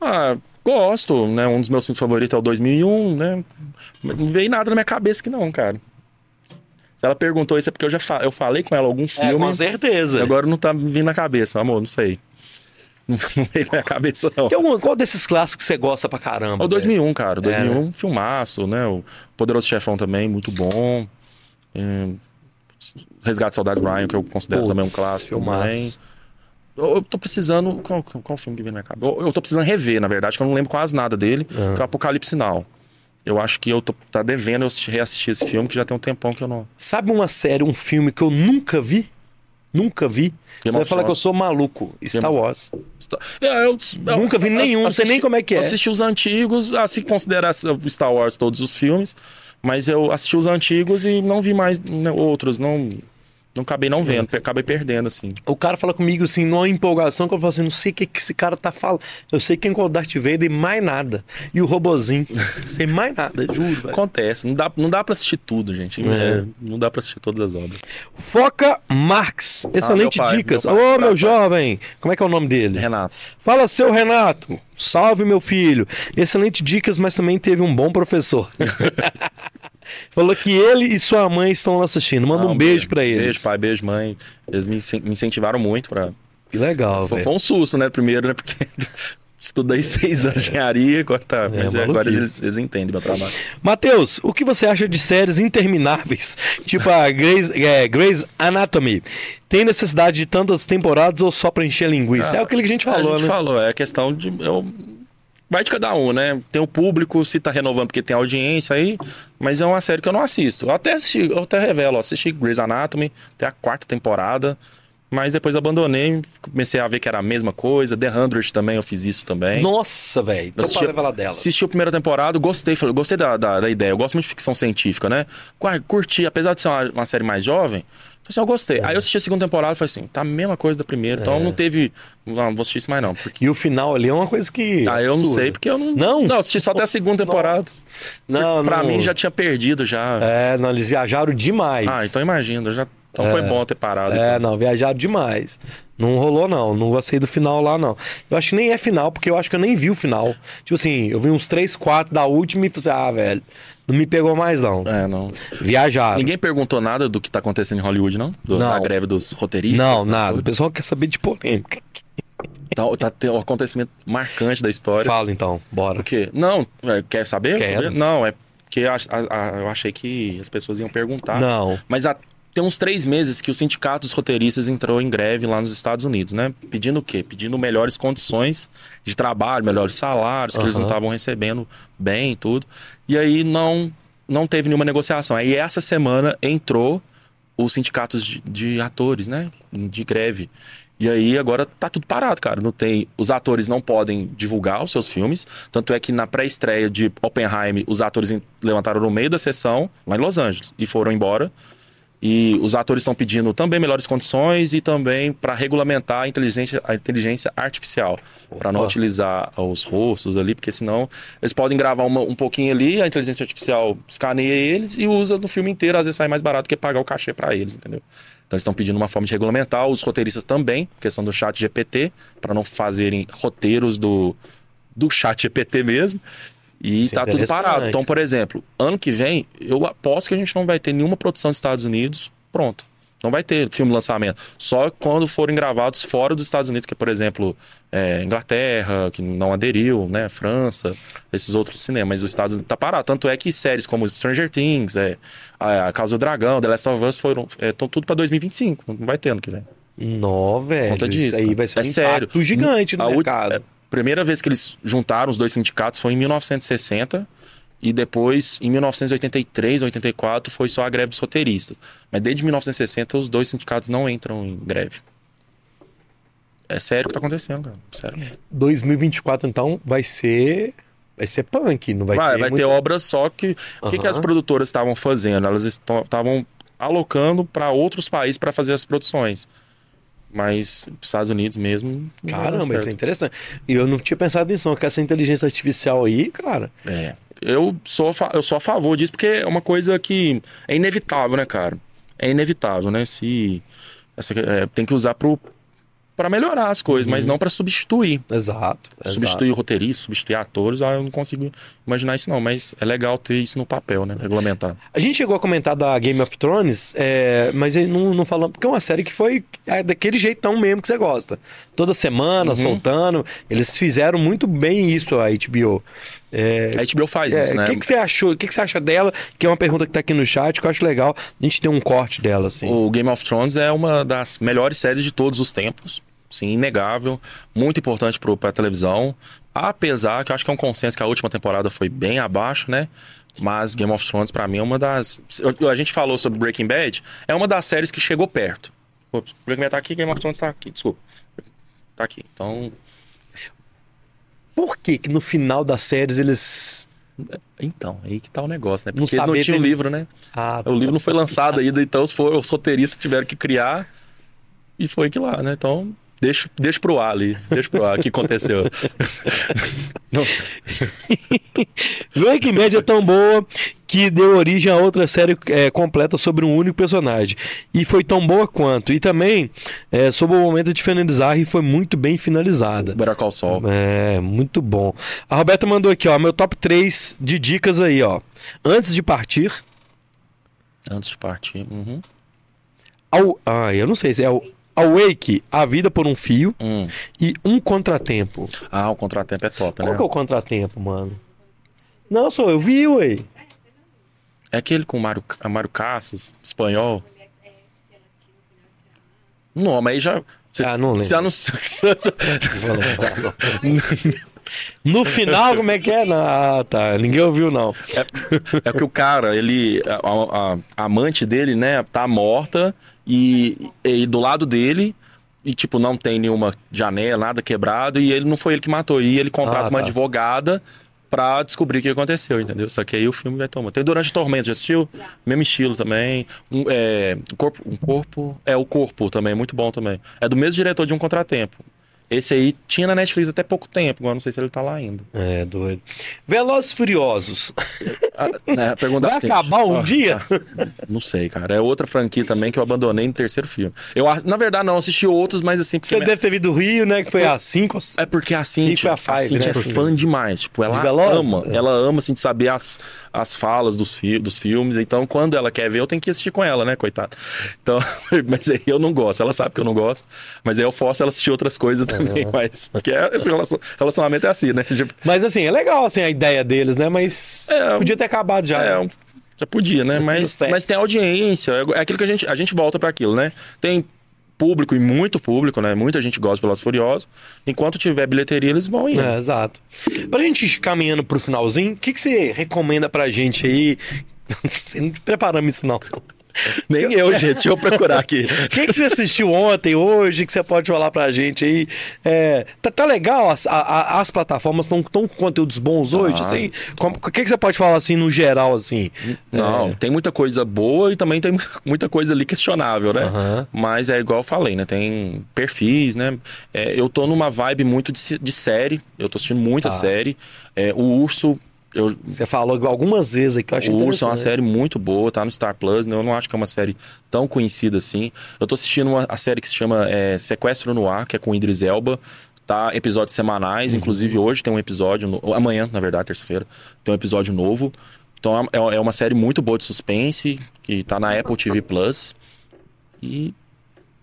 Ah, gosto, né? Um dos meus filmes favoritos é o 2001, né? Não veio nada na minha cabeça que não, cara. Se ela perguntou isso é porque eu já fa- eu falei com ela algum filme. É, com certeza. Agora não tá me vindo na cabeça, amor, não sei. Não, veio na minha cabeça, não. Tem algum, qual desses clássicos você gosta pra caramba? É o 2001, cara. O É, 2001, filmaço, né? O Poderoso Chefão também, muito bom. É, Resgate Soldado Ryan, que eu considero Putz, também um clássico filmaço. também. Eu, tô precisando. Qual, qual, filme que vem na minha cabeça? Eu, eu tô precisando rever, na verdade, que eu não lembro quase nada dele, que é o Apocalipse Now. Eu acho que eu tô tá devendo eu assistir- reassistir esse filme, que já tem um tempão que eu não. Sabe uma série, um filme que eu nunca vi? Nunca vi. Você vai falar que eu sou maluco. Star Wars. É, eu, eu- Nunca vi nenhum, não sei nem como é que é. Eu assisti os antigos, ah, se considerar Star Wars todos os filmes, mas eu assisti os antigos e não vi mais né, outros, não. Não acabei não vendo, acabei perdendo, assim. O cara fala comigo assim, numa empolgação, que eu falo assim, não sei o que, que esse cara tá falando. Eu sei quem é o Darth Vader e mais nada. E o robozinho. sem mais nada, juro. velho. Acontece, não dá, não dá pra assistir tudo, gente. É. É, não dá pra assistir todas as obras. Foca Marx. Excelente Ah, pai, dicas. meu Ô, meu jovem. Como é que é o nome dele? Renato. Fala, seu Renato. Salve, meu filho. Excelente dicas, mas também teve um bom professor. Falou que ele e sua mãe estão lá assistindo. Manda um, beijo pra eles. Beijo, pai, beijo, mãe. Eles me, me incentivaram muito pra. Que legal, Foi, foi um susto, né? Primeiro, né? Porque estudei seis anos de engenharia, agora tá. Mas é, agora eles, eles entendem meu trabalho. Matheus, o que você acha de séries intermináveis, tipo a Grey's, é, Grey's Anatomy? Tem necessidade de tantas temporadas ou só pra encher linguiça? é aquilo que a gente falou, a gente né? falou, é questão de. eu- Vai de cada um, né? Tem o público, se tá renovando porque tem audiência aí, mas é uma série que eu não assisto. Eu até assisti, eu até revelo, eu assisti Grey's Anatomy, até a quarta temporada, mas depois abandonei, comecei a ver que era a mesma coisa. The 100 também, eu fiz isso também. Nossa, velho. Então assisti- falar dela. Assisti a primeira temporada, gostei, falei, gostei da, da, da ideia. Eu gosto muito de ficção científica, né? Curti, apesar de ser uma, uma série mais jovem, assim, eu gostei. Aí eu assisti a segunda temporada e falei assim, tá a mesma coisa da primeira, então não teve. Não, não vou assistir isso mais, não. Porque... E o final ali é uma coisa que. Ah, eu não sei, porque eu não. Não? Não, assisti só até a segunda temporada. Não, pra não. mim já tinha perdido já. É, não, eles viajaram demais. Ah, então imagina, já. Então foi bom ter parado. É, não, viajaram demais. Não rolou, não. Não gostei do final lá, não. Eu acho que nem é final, porque eu acho que eu nem vi o final. Tipo assim, eu vi uns 3, 4 da última e falei, assim, ah, velho, não me pegou mais, não. É, não. Viajaram. Ninguém perguntou nada do que tá acontecendo em Hollywood, não? Do, Não. Da greve dos roteiristas? Não, nada. O pessoal quer saber de polêmica. Tá, tá tendo um acontecimento marcante da história. Fala então, bora. O quê? Não, é, quer saber? Quero. Saber? Não, é porque eu, ach- a- a- eu achei que as pessoas iam perguntar. Não. Mas há, tem uns três meses que o sindicato dos roteiristas entrou em greve lá nos Estados Unidos, né? Pedindo o quê? Pedindo melhores condições de trabalho, melhores salários, que eles não estavam recebendo bem e tudo. E aí não, não teve nenhuma negociação. Aí essa semana entrou os sindicatos de, de atores, né? De greve. E aí agora tá tudo parado, cara. Não tem, os atores não podem divulgar os seus filmes. Tanto é que na pré-estreia de Oppenheim, os atores levantaram no meio da sessão, lá em Los Angeles, e foram embora. E os atores estão pedindo também melhores condições e também para regulamentar a inteligência, a inteligência artificial, para não utilizar os rostos ali, porque senão eles podem gravar uma- um pouquinho ali, a inteligência artificial escaneia eles e usa no filme inteiro, às vezes sai mais barato que pagar o cachê para eles, entendeu? Então eles estão pedindo uma forma de regulamentar, os roteiristas também, questão do chat GPT, para não fazerem roteiros do, do chat GPT mesmo. E Isso é tá tudo parado. Então, por exemplo, ano que vem, eu aposto que a gente não vai ter nenhuma produção dos Estados Unidos pronta. Não vai ter filme lançamento. Só quando forem gravados fora dos Estados Unidos, que é, por exemplo, é, Inglaterra, que não aderiu, né? França, esses outros cinemas. Mas os Estados Unidos tá parado. Tanto é que séries como Stranger Things, é, a, a Casa do Dragão, The Last of Us foram. Estão tudo pra 2025. Não vai ter ano que vem. Nó, velho. Conta disso, Isso aí vai ser um É sério. impacto gigante no A mercado. Primeira vez que eles juntaram os dois sindicatos foi em 1960 e depois em 1983, 84 foi só a greve dos roteiristas. Mas desde 1960 os dois sindicatos não entram em greve. É sério o que tá acontecendo, cara. Sério mesmo. 2024, então, vai ser. Vai ser punk, não vai, Vai, ter. vai muito- ter obras só que o que, que as produtoras estavam fazendo? Elas estavam alocando para outros países para fazer as produções. Mas os Estados Unidos mesmo. Caramba, isso é interessante. E eu não tinha pensado nisso, não, que essa inteligência artificial aí, cara. É. Eu sou, eu sou a favor disso porque é uma coisa que é inevitável, né, cara? É inevitável, né? Se essa, é, tem que usar pro para melhorar as coisas, mas não para substituir. Exato. Substituir roteirista, substituir atores, ah, eu não consigo imaginar isso não, mas é legal ter isso no papel, né? Regulamentado. A gente chegou a comentar da Game of Thrones, é, mas não, não falamos, porque é uma série que foi é, daquele jeitão mesmo que você gosta. Toda semana, Uhum. soltando. Eles fizeram muito bem isso, a HBO. É, A HBO faz é, isso, né? O que, que você achou? O que, que você acha dela? Que é uma pergunta que tá aqui no chat, que eu acho legal. A gente tem um corte dela, assim. O Game of Thrones é uma das melhores séries de todos os tempos. Sim, inegável. Muito importante pro, pra televisão. Apesar que eu acho que é um consenso que a última temporada foi bem abaixo, né? Mas Game of Thrones, pra mim, é uma das. A gente falou sobre Breaking Bad, é uma das séries que chegou perto. Pô, Breaking Bad tá aqui, Game of Thrones tá aqui, desculpa. Tá aqui. Então. Por que que no final das séries eles... Então, aí que tá o negócio, né? Não Porque eles não tinham o ter- livro, né? Ah, O livro não foi lançado ainda, então os, for- os roteiristas tiveram que criar e foi que lá, né? Então, deixa, deixa pro ar ali, deixa pro ar o que aconteceu. Não, Breaking Bad é tão boa que deu origem a outra série é, completa sobre um único personagem. E foi tão boa quanto. E também é, soube o momento de finalizar e foi muito bem finalizada. Better Call Saul. É, muito bom. A Roberta mandou aqui, ó, meu top 3 de dicas aí, ó. Antes de partir, Antes de partir. Uhum. ao, ah, eu não sei se é o Awake, A Vida por um Fio Hum. e Um Contratempo. Ah, o contratempo é top, Qual né? que é o contratempo, mano? Não, sou eu vi, ué. É aquele com o Mário, a Mário Cassas, espanhol. Não, mas aí já. Cê, Ah, não lembro. anunciou- No final, como é que é? Ah, tá. Ninguém ouviu, não. É que o cara, ele. A, a- a amante dele, né, tá morta e, e do lado dele. E, tipo, não tem nenhuma janela, nada quebrado. E ele não foi ele que matou. E ele contrata Ah, uma tá. advogada pra descobrir o que aconteceu, entendeu? Só que aí o filme vai tomar. Tem Durante o Tormento, já assistiu? Mesmo estilo também. Um, é, um corpo, um corpo. É, o corpo também, muito bom também. É do mesmo diretor de Um Contratempo. Esse aí tinha na Netflix até pouco tempo, agora não sei se ele tá lá ainda. É, doido. Velozes e Furiosos. Ah, né, pergunta Vai assim, acabar um ó, dia? Não sei, cara. É outra franquia também que eu abandonei no terceiro filme. Eu, a- na verdade, não assisti outros, mas assim. Porque Você minha- deve ter vindo do Rio, né? Que foi a 5 É porque a Cintia, a a Pfizer, Cintia né, é assim, fã demais. Tipo, ela De ama. É. Ela ama, assim, de saber as, as falas dos, fi dos filmes. Então, quando ela quer ver, eu tenho que assistir com ela, né, coitada. Então, mas aí eu não gosto. Ela sabe que eu não gosto. Mas aí eu forço ela a assistir outras coisas também. Mas, porque é- esse relacion- relacionamento é assim, né? Tipo, Mas assim, é legal assim, a ideia deles, né? Mas É, podia ter acabado já. É, né? já podia, né? Mas, mas tem audiência. É aquilo que a gente, a gente volta para aquilo, né? Tem público e muito público, né? Muita gente gosta de Velozes Furiosos. Enquanto tiver bilheteria, eles vão ir. É, exato. Pra gente ir caminhando pro finalzinho, o que, que você recomenda pra gente aí? Você não preparamos isso, não. Nem eu, gente. Deixa eu procurar aqui. O que, que você assistiu ontem, hoje, que você pode falar pra gente aí? É, tá, tá legal, as, a- as plataformas estão com conteúdos bons hoje, Ah. assim? O que, que você pode falar assim no geral, assim? Não, tem muita coisa boa e também tem muita coisa ali questionável, né? Aham. Mas é igual eu falei, né? Tem perfis, né? É, eu tô numa vibe muito de, de série. Eu tô assistindo muita Tá. série. É, o Urso, eu, Você falou algumas vezes aí que eu achei o Urso é uma série muito boa, tá no Star Plus, né? Eu não acho que é uma série tão conhecida assim. Eu tô assistindo uma, a série que se chama é, Sequestro no Ar, que é com Idris Elba. Tá, episódios semanais, Uhum. inclusive hoje tem um episódio, no- amanhã, na verdade, terça-feira, tem um episódio novo. Então é, é uma série muito boa de suspense, que tá na Apple TV Plus. E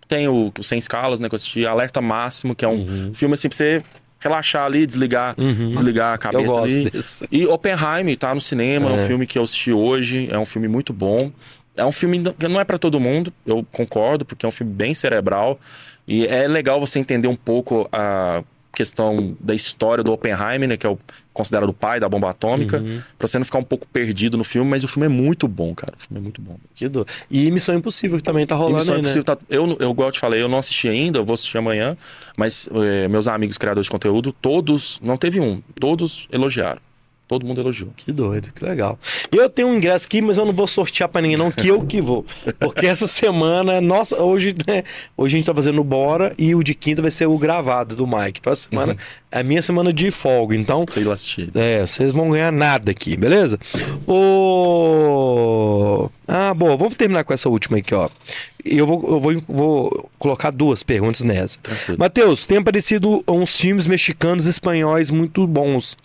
tem o, o Sem Escalas, né, que eu assisti, Alerta Máximo, que é um Uhum. filme assim pra você relaxar ali, desligar, desligar a cabeça gosto ali. desse. E Oppenheim tá no cinema, é. É. um filme que eu assisti hoje, é um filme muito bom. É um filme que não é pra todo mundo, eu concordo, porque é um filme bem cerebral. E é legal você entender um pouco a questão da história do Oppenheimer, né, que é o considerado o pai da bomba atômica, Uhum. pra você não ficar um pouco perdido no filme, mas o filme é muito bom, cara. O filme é muito bom. Que. E Missão Impossível que também tá rolando Missão aí, né? Impossível tá- eu, eu, igual eu te falei, eu não assisti ainda, eu vou assistir amanhã, mas eh, meus amigos criadores de conteúdo, todos, não teve um, todos elogiaram. Todo mundo elogiou. Que doido, que legal. Eu tenho um ingresso aqui, mas eu não vou sortear pra ninguém, não, que eu que vou. Porque essa semana, nossa, hoje, né? Hoje a gente tá fazendo o Bora e o de quinta vai ser o gravado do Mike. Então, essa semana é a minha semana de folga. Então, Sei lá assistir. é, vocês vão ganhar nada aqui, beleza? O... Ah, bom, vamos terminar com essa última aqui, ó. Eu vou, eu vou, vou colocar duas perguntas nessa. Matheus, tem aparecido uns filmes mexicanos e espanhóis muito bons.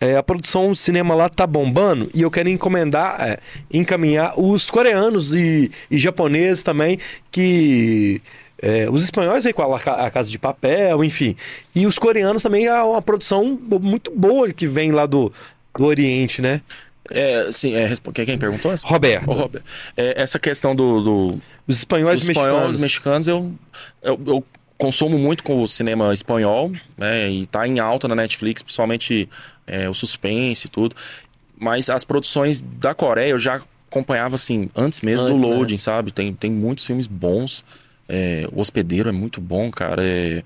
É, a produção de cinema lá tá bombando e eu quero encomendar, é, encaminhar os coreanos e, e japoneses também, que é, os espanhóis aí com a, a Casa de Papel, enfim. E os coreanos também é uma produção muito boa que vem lá do, do Oriente, né? É, sim, é, quem, perguntou? essa? Roberto, Robert, é, essa questão do, do, os espanhóis dos e mexicanos. mexicanos, eu, eu, eu consumo muito com o cinema espanhol, né? E tá em alta na Netflix, principalmente é, o suspense e tudo. Mas as produções da Coreia eu já acompanhava, assim, antes mesmo Antes, do né? loading, sabe? Tem, tem muitos filmes bons. É, o Hospedeiro é muito bom, cara. É,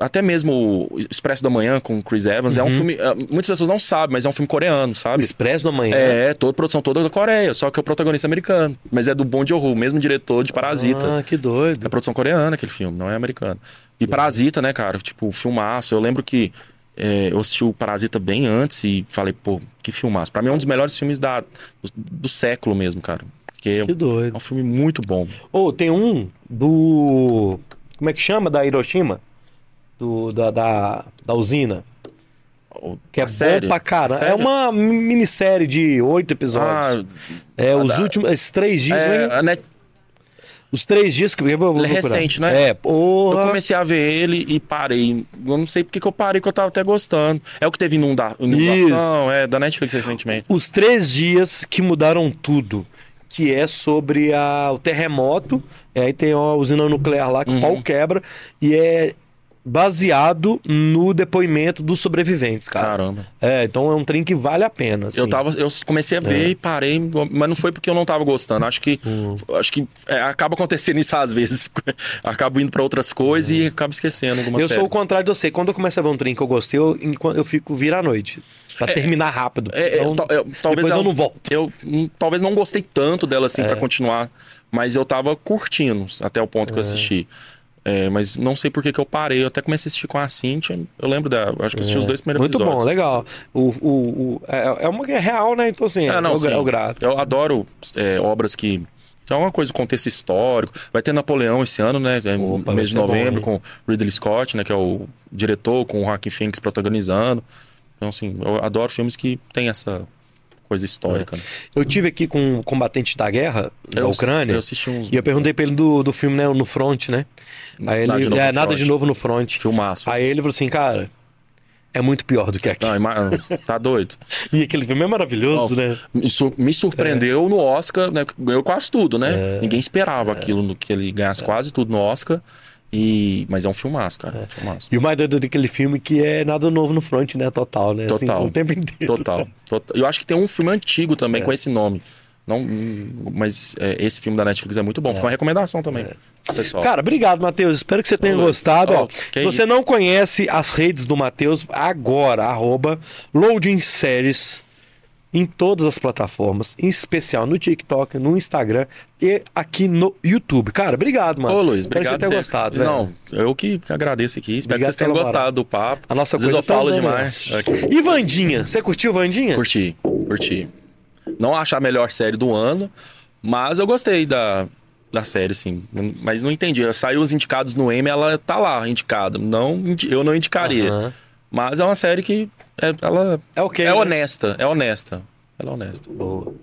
até mesmo o Expresso da Manhã com Chris Evans é um Uhum. filme. é, Muitas pessoas não sabem, mas é um filme coreano, O sabe? Expresso da Manhã. É, toda produção toda da Coreia, só que o protagonista é americano. Mas é do Joon-ho, o mesmo diretor de Parasita. Ah, que doido. É produção coreana aquele filme, não é americano. E Parasita, né, cara? Tipo, filmaço. Eu lembro que é, eu assisti o Parasita bem antes e falei, pô, que filmaço. Pra mim é um dos melhores filmes da, do, do século mesmo, cara. Porque Que é doido. um filme muito bom. Ou tem um do. Como é que chama? Da Hiroshima? Do, da, da, da usina. Que é série? bom pra cara. A É uma minissérie de oito episódios. Ah, é, os da- últimos. Esses três dias. é, né? Net- Os três dias que eu vou é recente, né? É, porra. Eu comecei a ver ele e parei. Eu não sei porque que eu parei, que eu tava até gostando. É o que teve inunda... inundação, é da Netflix recentemente. Os três dias que mudaram tudo. Que é sobre a, o terremoto. E aí tem uma usina nuclear lá que o Uhum. pau quebra. E é baseado no depoimento dos sobreviventes, cara. Caramba. É, então é um trem que vale a pena. assim. Eu tava, eu comecei a ver É. e parei, mas não foi porque eu não tava gostando. Acho que, Hum. acho que é, acaba acontecendo isso às vezes. acabo indo pra outras coisas e acabo esquecendo alguma Eu série. sou o contrário de você. Quando eu começo a ver um trem que eu gostei, eu, eu fico vir à noite. Pra terminar rápido. É, é, Então, eu- talvez depois eu ela- não volto. Eu hum, talvez não gostei tanto dela assim É. pra continuar, mas eu tava curtindo até o ponto que eu assisti. É, mas não sei por que, que eu parei. Eu até comecei a assistir com a Cintia. Eu lembro da. Acho que assisti os dois primeiros É. Muito episódios. bom, legal. O, o, o- é, é uma que é real, né? Então, assim, É, não, eu, sim. eu grato. Eu adoro é, obras que. É uma coisa, contexto histórico. Vai ter Napoleão esse ano, né? É, no Opa, mês de bom, novembro, hein? com Ridley Scott, né? Que é o diretor, com o Joaquin Phoenix protagonizando. Então, assim, eu adoro filmes que tem essa coisa histórica. né? Eu tive aqui com um combatente da guerra da Eu- Ucrânia. Eu assisti uns. E eu perguntei pra ele do, do filme, né? No front, né? Aí Nada ele. de é, nada front. de novo no front. Filmaço. Aí ele falou assim, cara, é muito pior do que aqui. Não, ima- tá doido. E aquele filme é maravilhoso, Não, né? Me, sur- me surpreendeu no Oscar, né? Ganhou quase tudo, né? É. Ninguém esperava aquilo, no, que ele ganhasse quase tudo no Oscar. E... Mas é um filmaço, cara. É. Um filmaço. E o mais doido daquele filme que é nada novo no front, né? Total, né? Assim, Total. o tempo inteiro. Total, total. Eu acho que tem um filme antigo É. também com esse nome. Não, mas é, esse filme da Netflix é muito bom. Fica uma recomendação também, pessoal. Cara, obrigado, Matheus. Espero que você tenha Luiz. gostado. Ó, Ó, você isso. não conhece as redes do Matheus, agora, arroba Loading Series em todas as plataformas, em especial no TikTok, no Instagram e aqui no YouTube. Cara, obrigado, mano. Ô, Luiz, Espero obrigado. que você tenha Zé. gostado, velho. Não, eu que agradeço aqui. Espero Obrigado que vocês tenham gostado do papo. A nossa Às vezes coisa eu falo tá demais. E Vandinha? Você curtiu Vandinha? Curti, curti. Não achar a melhor série do ano, mas eu gostei da, da série, sim. Mas não entendi. Saiu os indicados no Emmy, ela tá lá indicada. Não, eu não indicaria. Mas é uma série que é, ela É ok. é né? honesta, é honesta. Ela é honesta. Boa.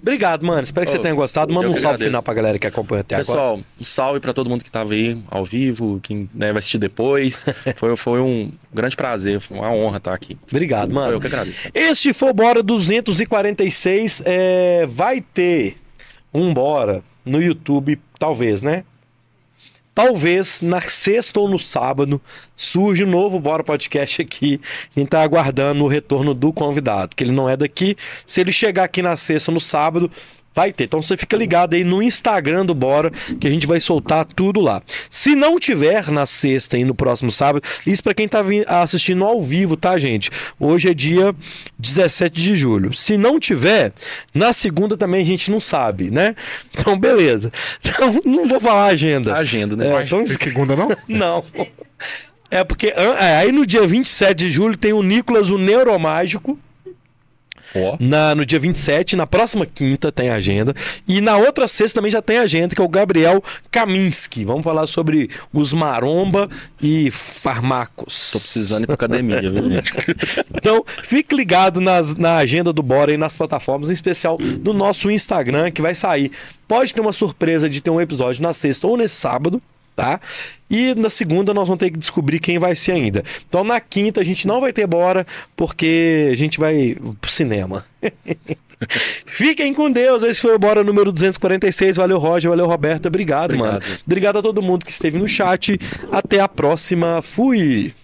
Obrigado, mano. Espero que você Ô, tenha gostado. Manda um salve final pra galera que acompanha até agora. Pessoal, um salve pra todo mundo que tava aí ao vivo, quem né, vai assistir depois. foi, foi um grande prazer, foi uma honra estar aqui. Obrigado, mano. Eu que agradeço. cara. Este foi o Bora 246. É, vai ter um Bora no YouTube, talvez, né? Talvez na sexta ou no sábado surja um novo Bora Podcast aqui. A gente tá aguardando o retorno do convidado, que ele não é daqui. Se ele chegar aqui na sexta ou no sábado, vai ter. Então você fica ligado aí no Instagram do Bora, que a gente vai soltar tudo lá. Se não tiver na sexta e no próximo sábado, isso para quem tá assistindo ao vivo, tá, gente? Hoje é dia 17 de julho. Se não tiver, na segunda também a gente não sabe, né? Então, beleza. Então, não vou falar a agenda. A agenda, né? É, então tem segunda não? não. É porque é, aí no dia 27 de julho tem o Nicolas, o Neuromágico. Ó. Na, no dia 27, na próxima quinta tem agenda. E na outra sexta também já tem agenda, que é o Gabriel Kaminski. Vamos falar sobre os maromba e farmacos. Tô precisando ir pra academia, viu, gente? Então, fique ligado nas- na agenda do Bora e nas plataformas, em especial no nosso Instagram, que vai sair. Pode ter uma surpresa de ter um episódio na sexta ou nesse sábado, tá? E na segunda nós vamos ter que descobrir quem vai ser ainda. Então, na quinta a gente não vai ter Bora, porque a gente vai pro cinema. Fiquem com Deus. Esse foi o Bora número 246. Valeu, Roger. Valeu, Roberta. Obrigado, Obrigado. mano. Obrigado a todo mundo que esteve no chat. Até a próxima. Fui.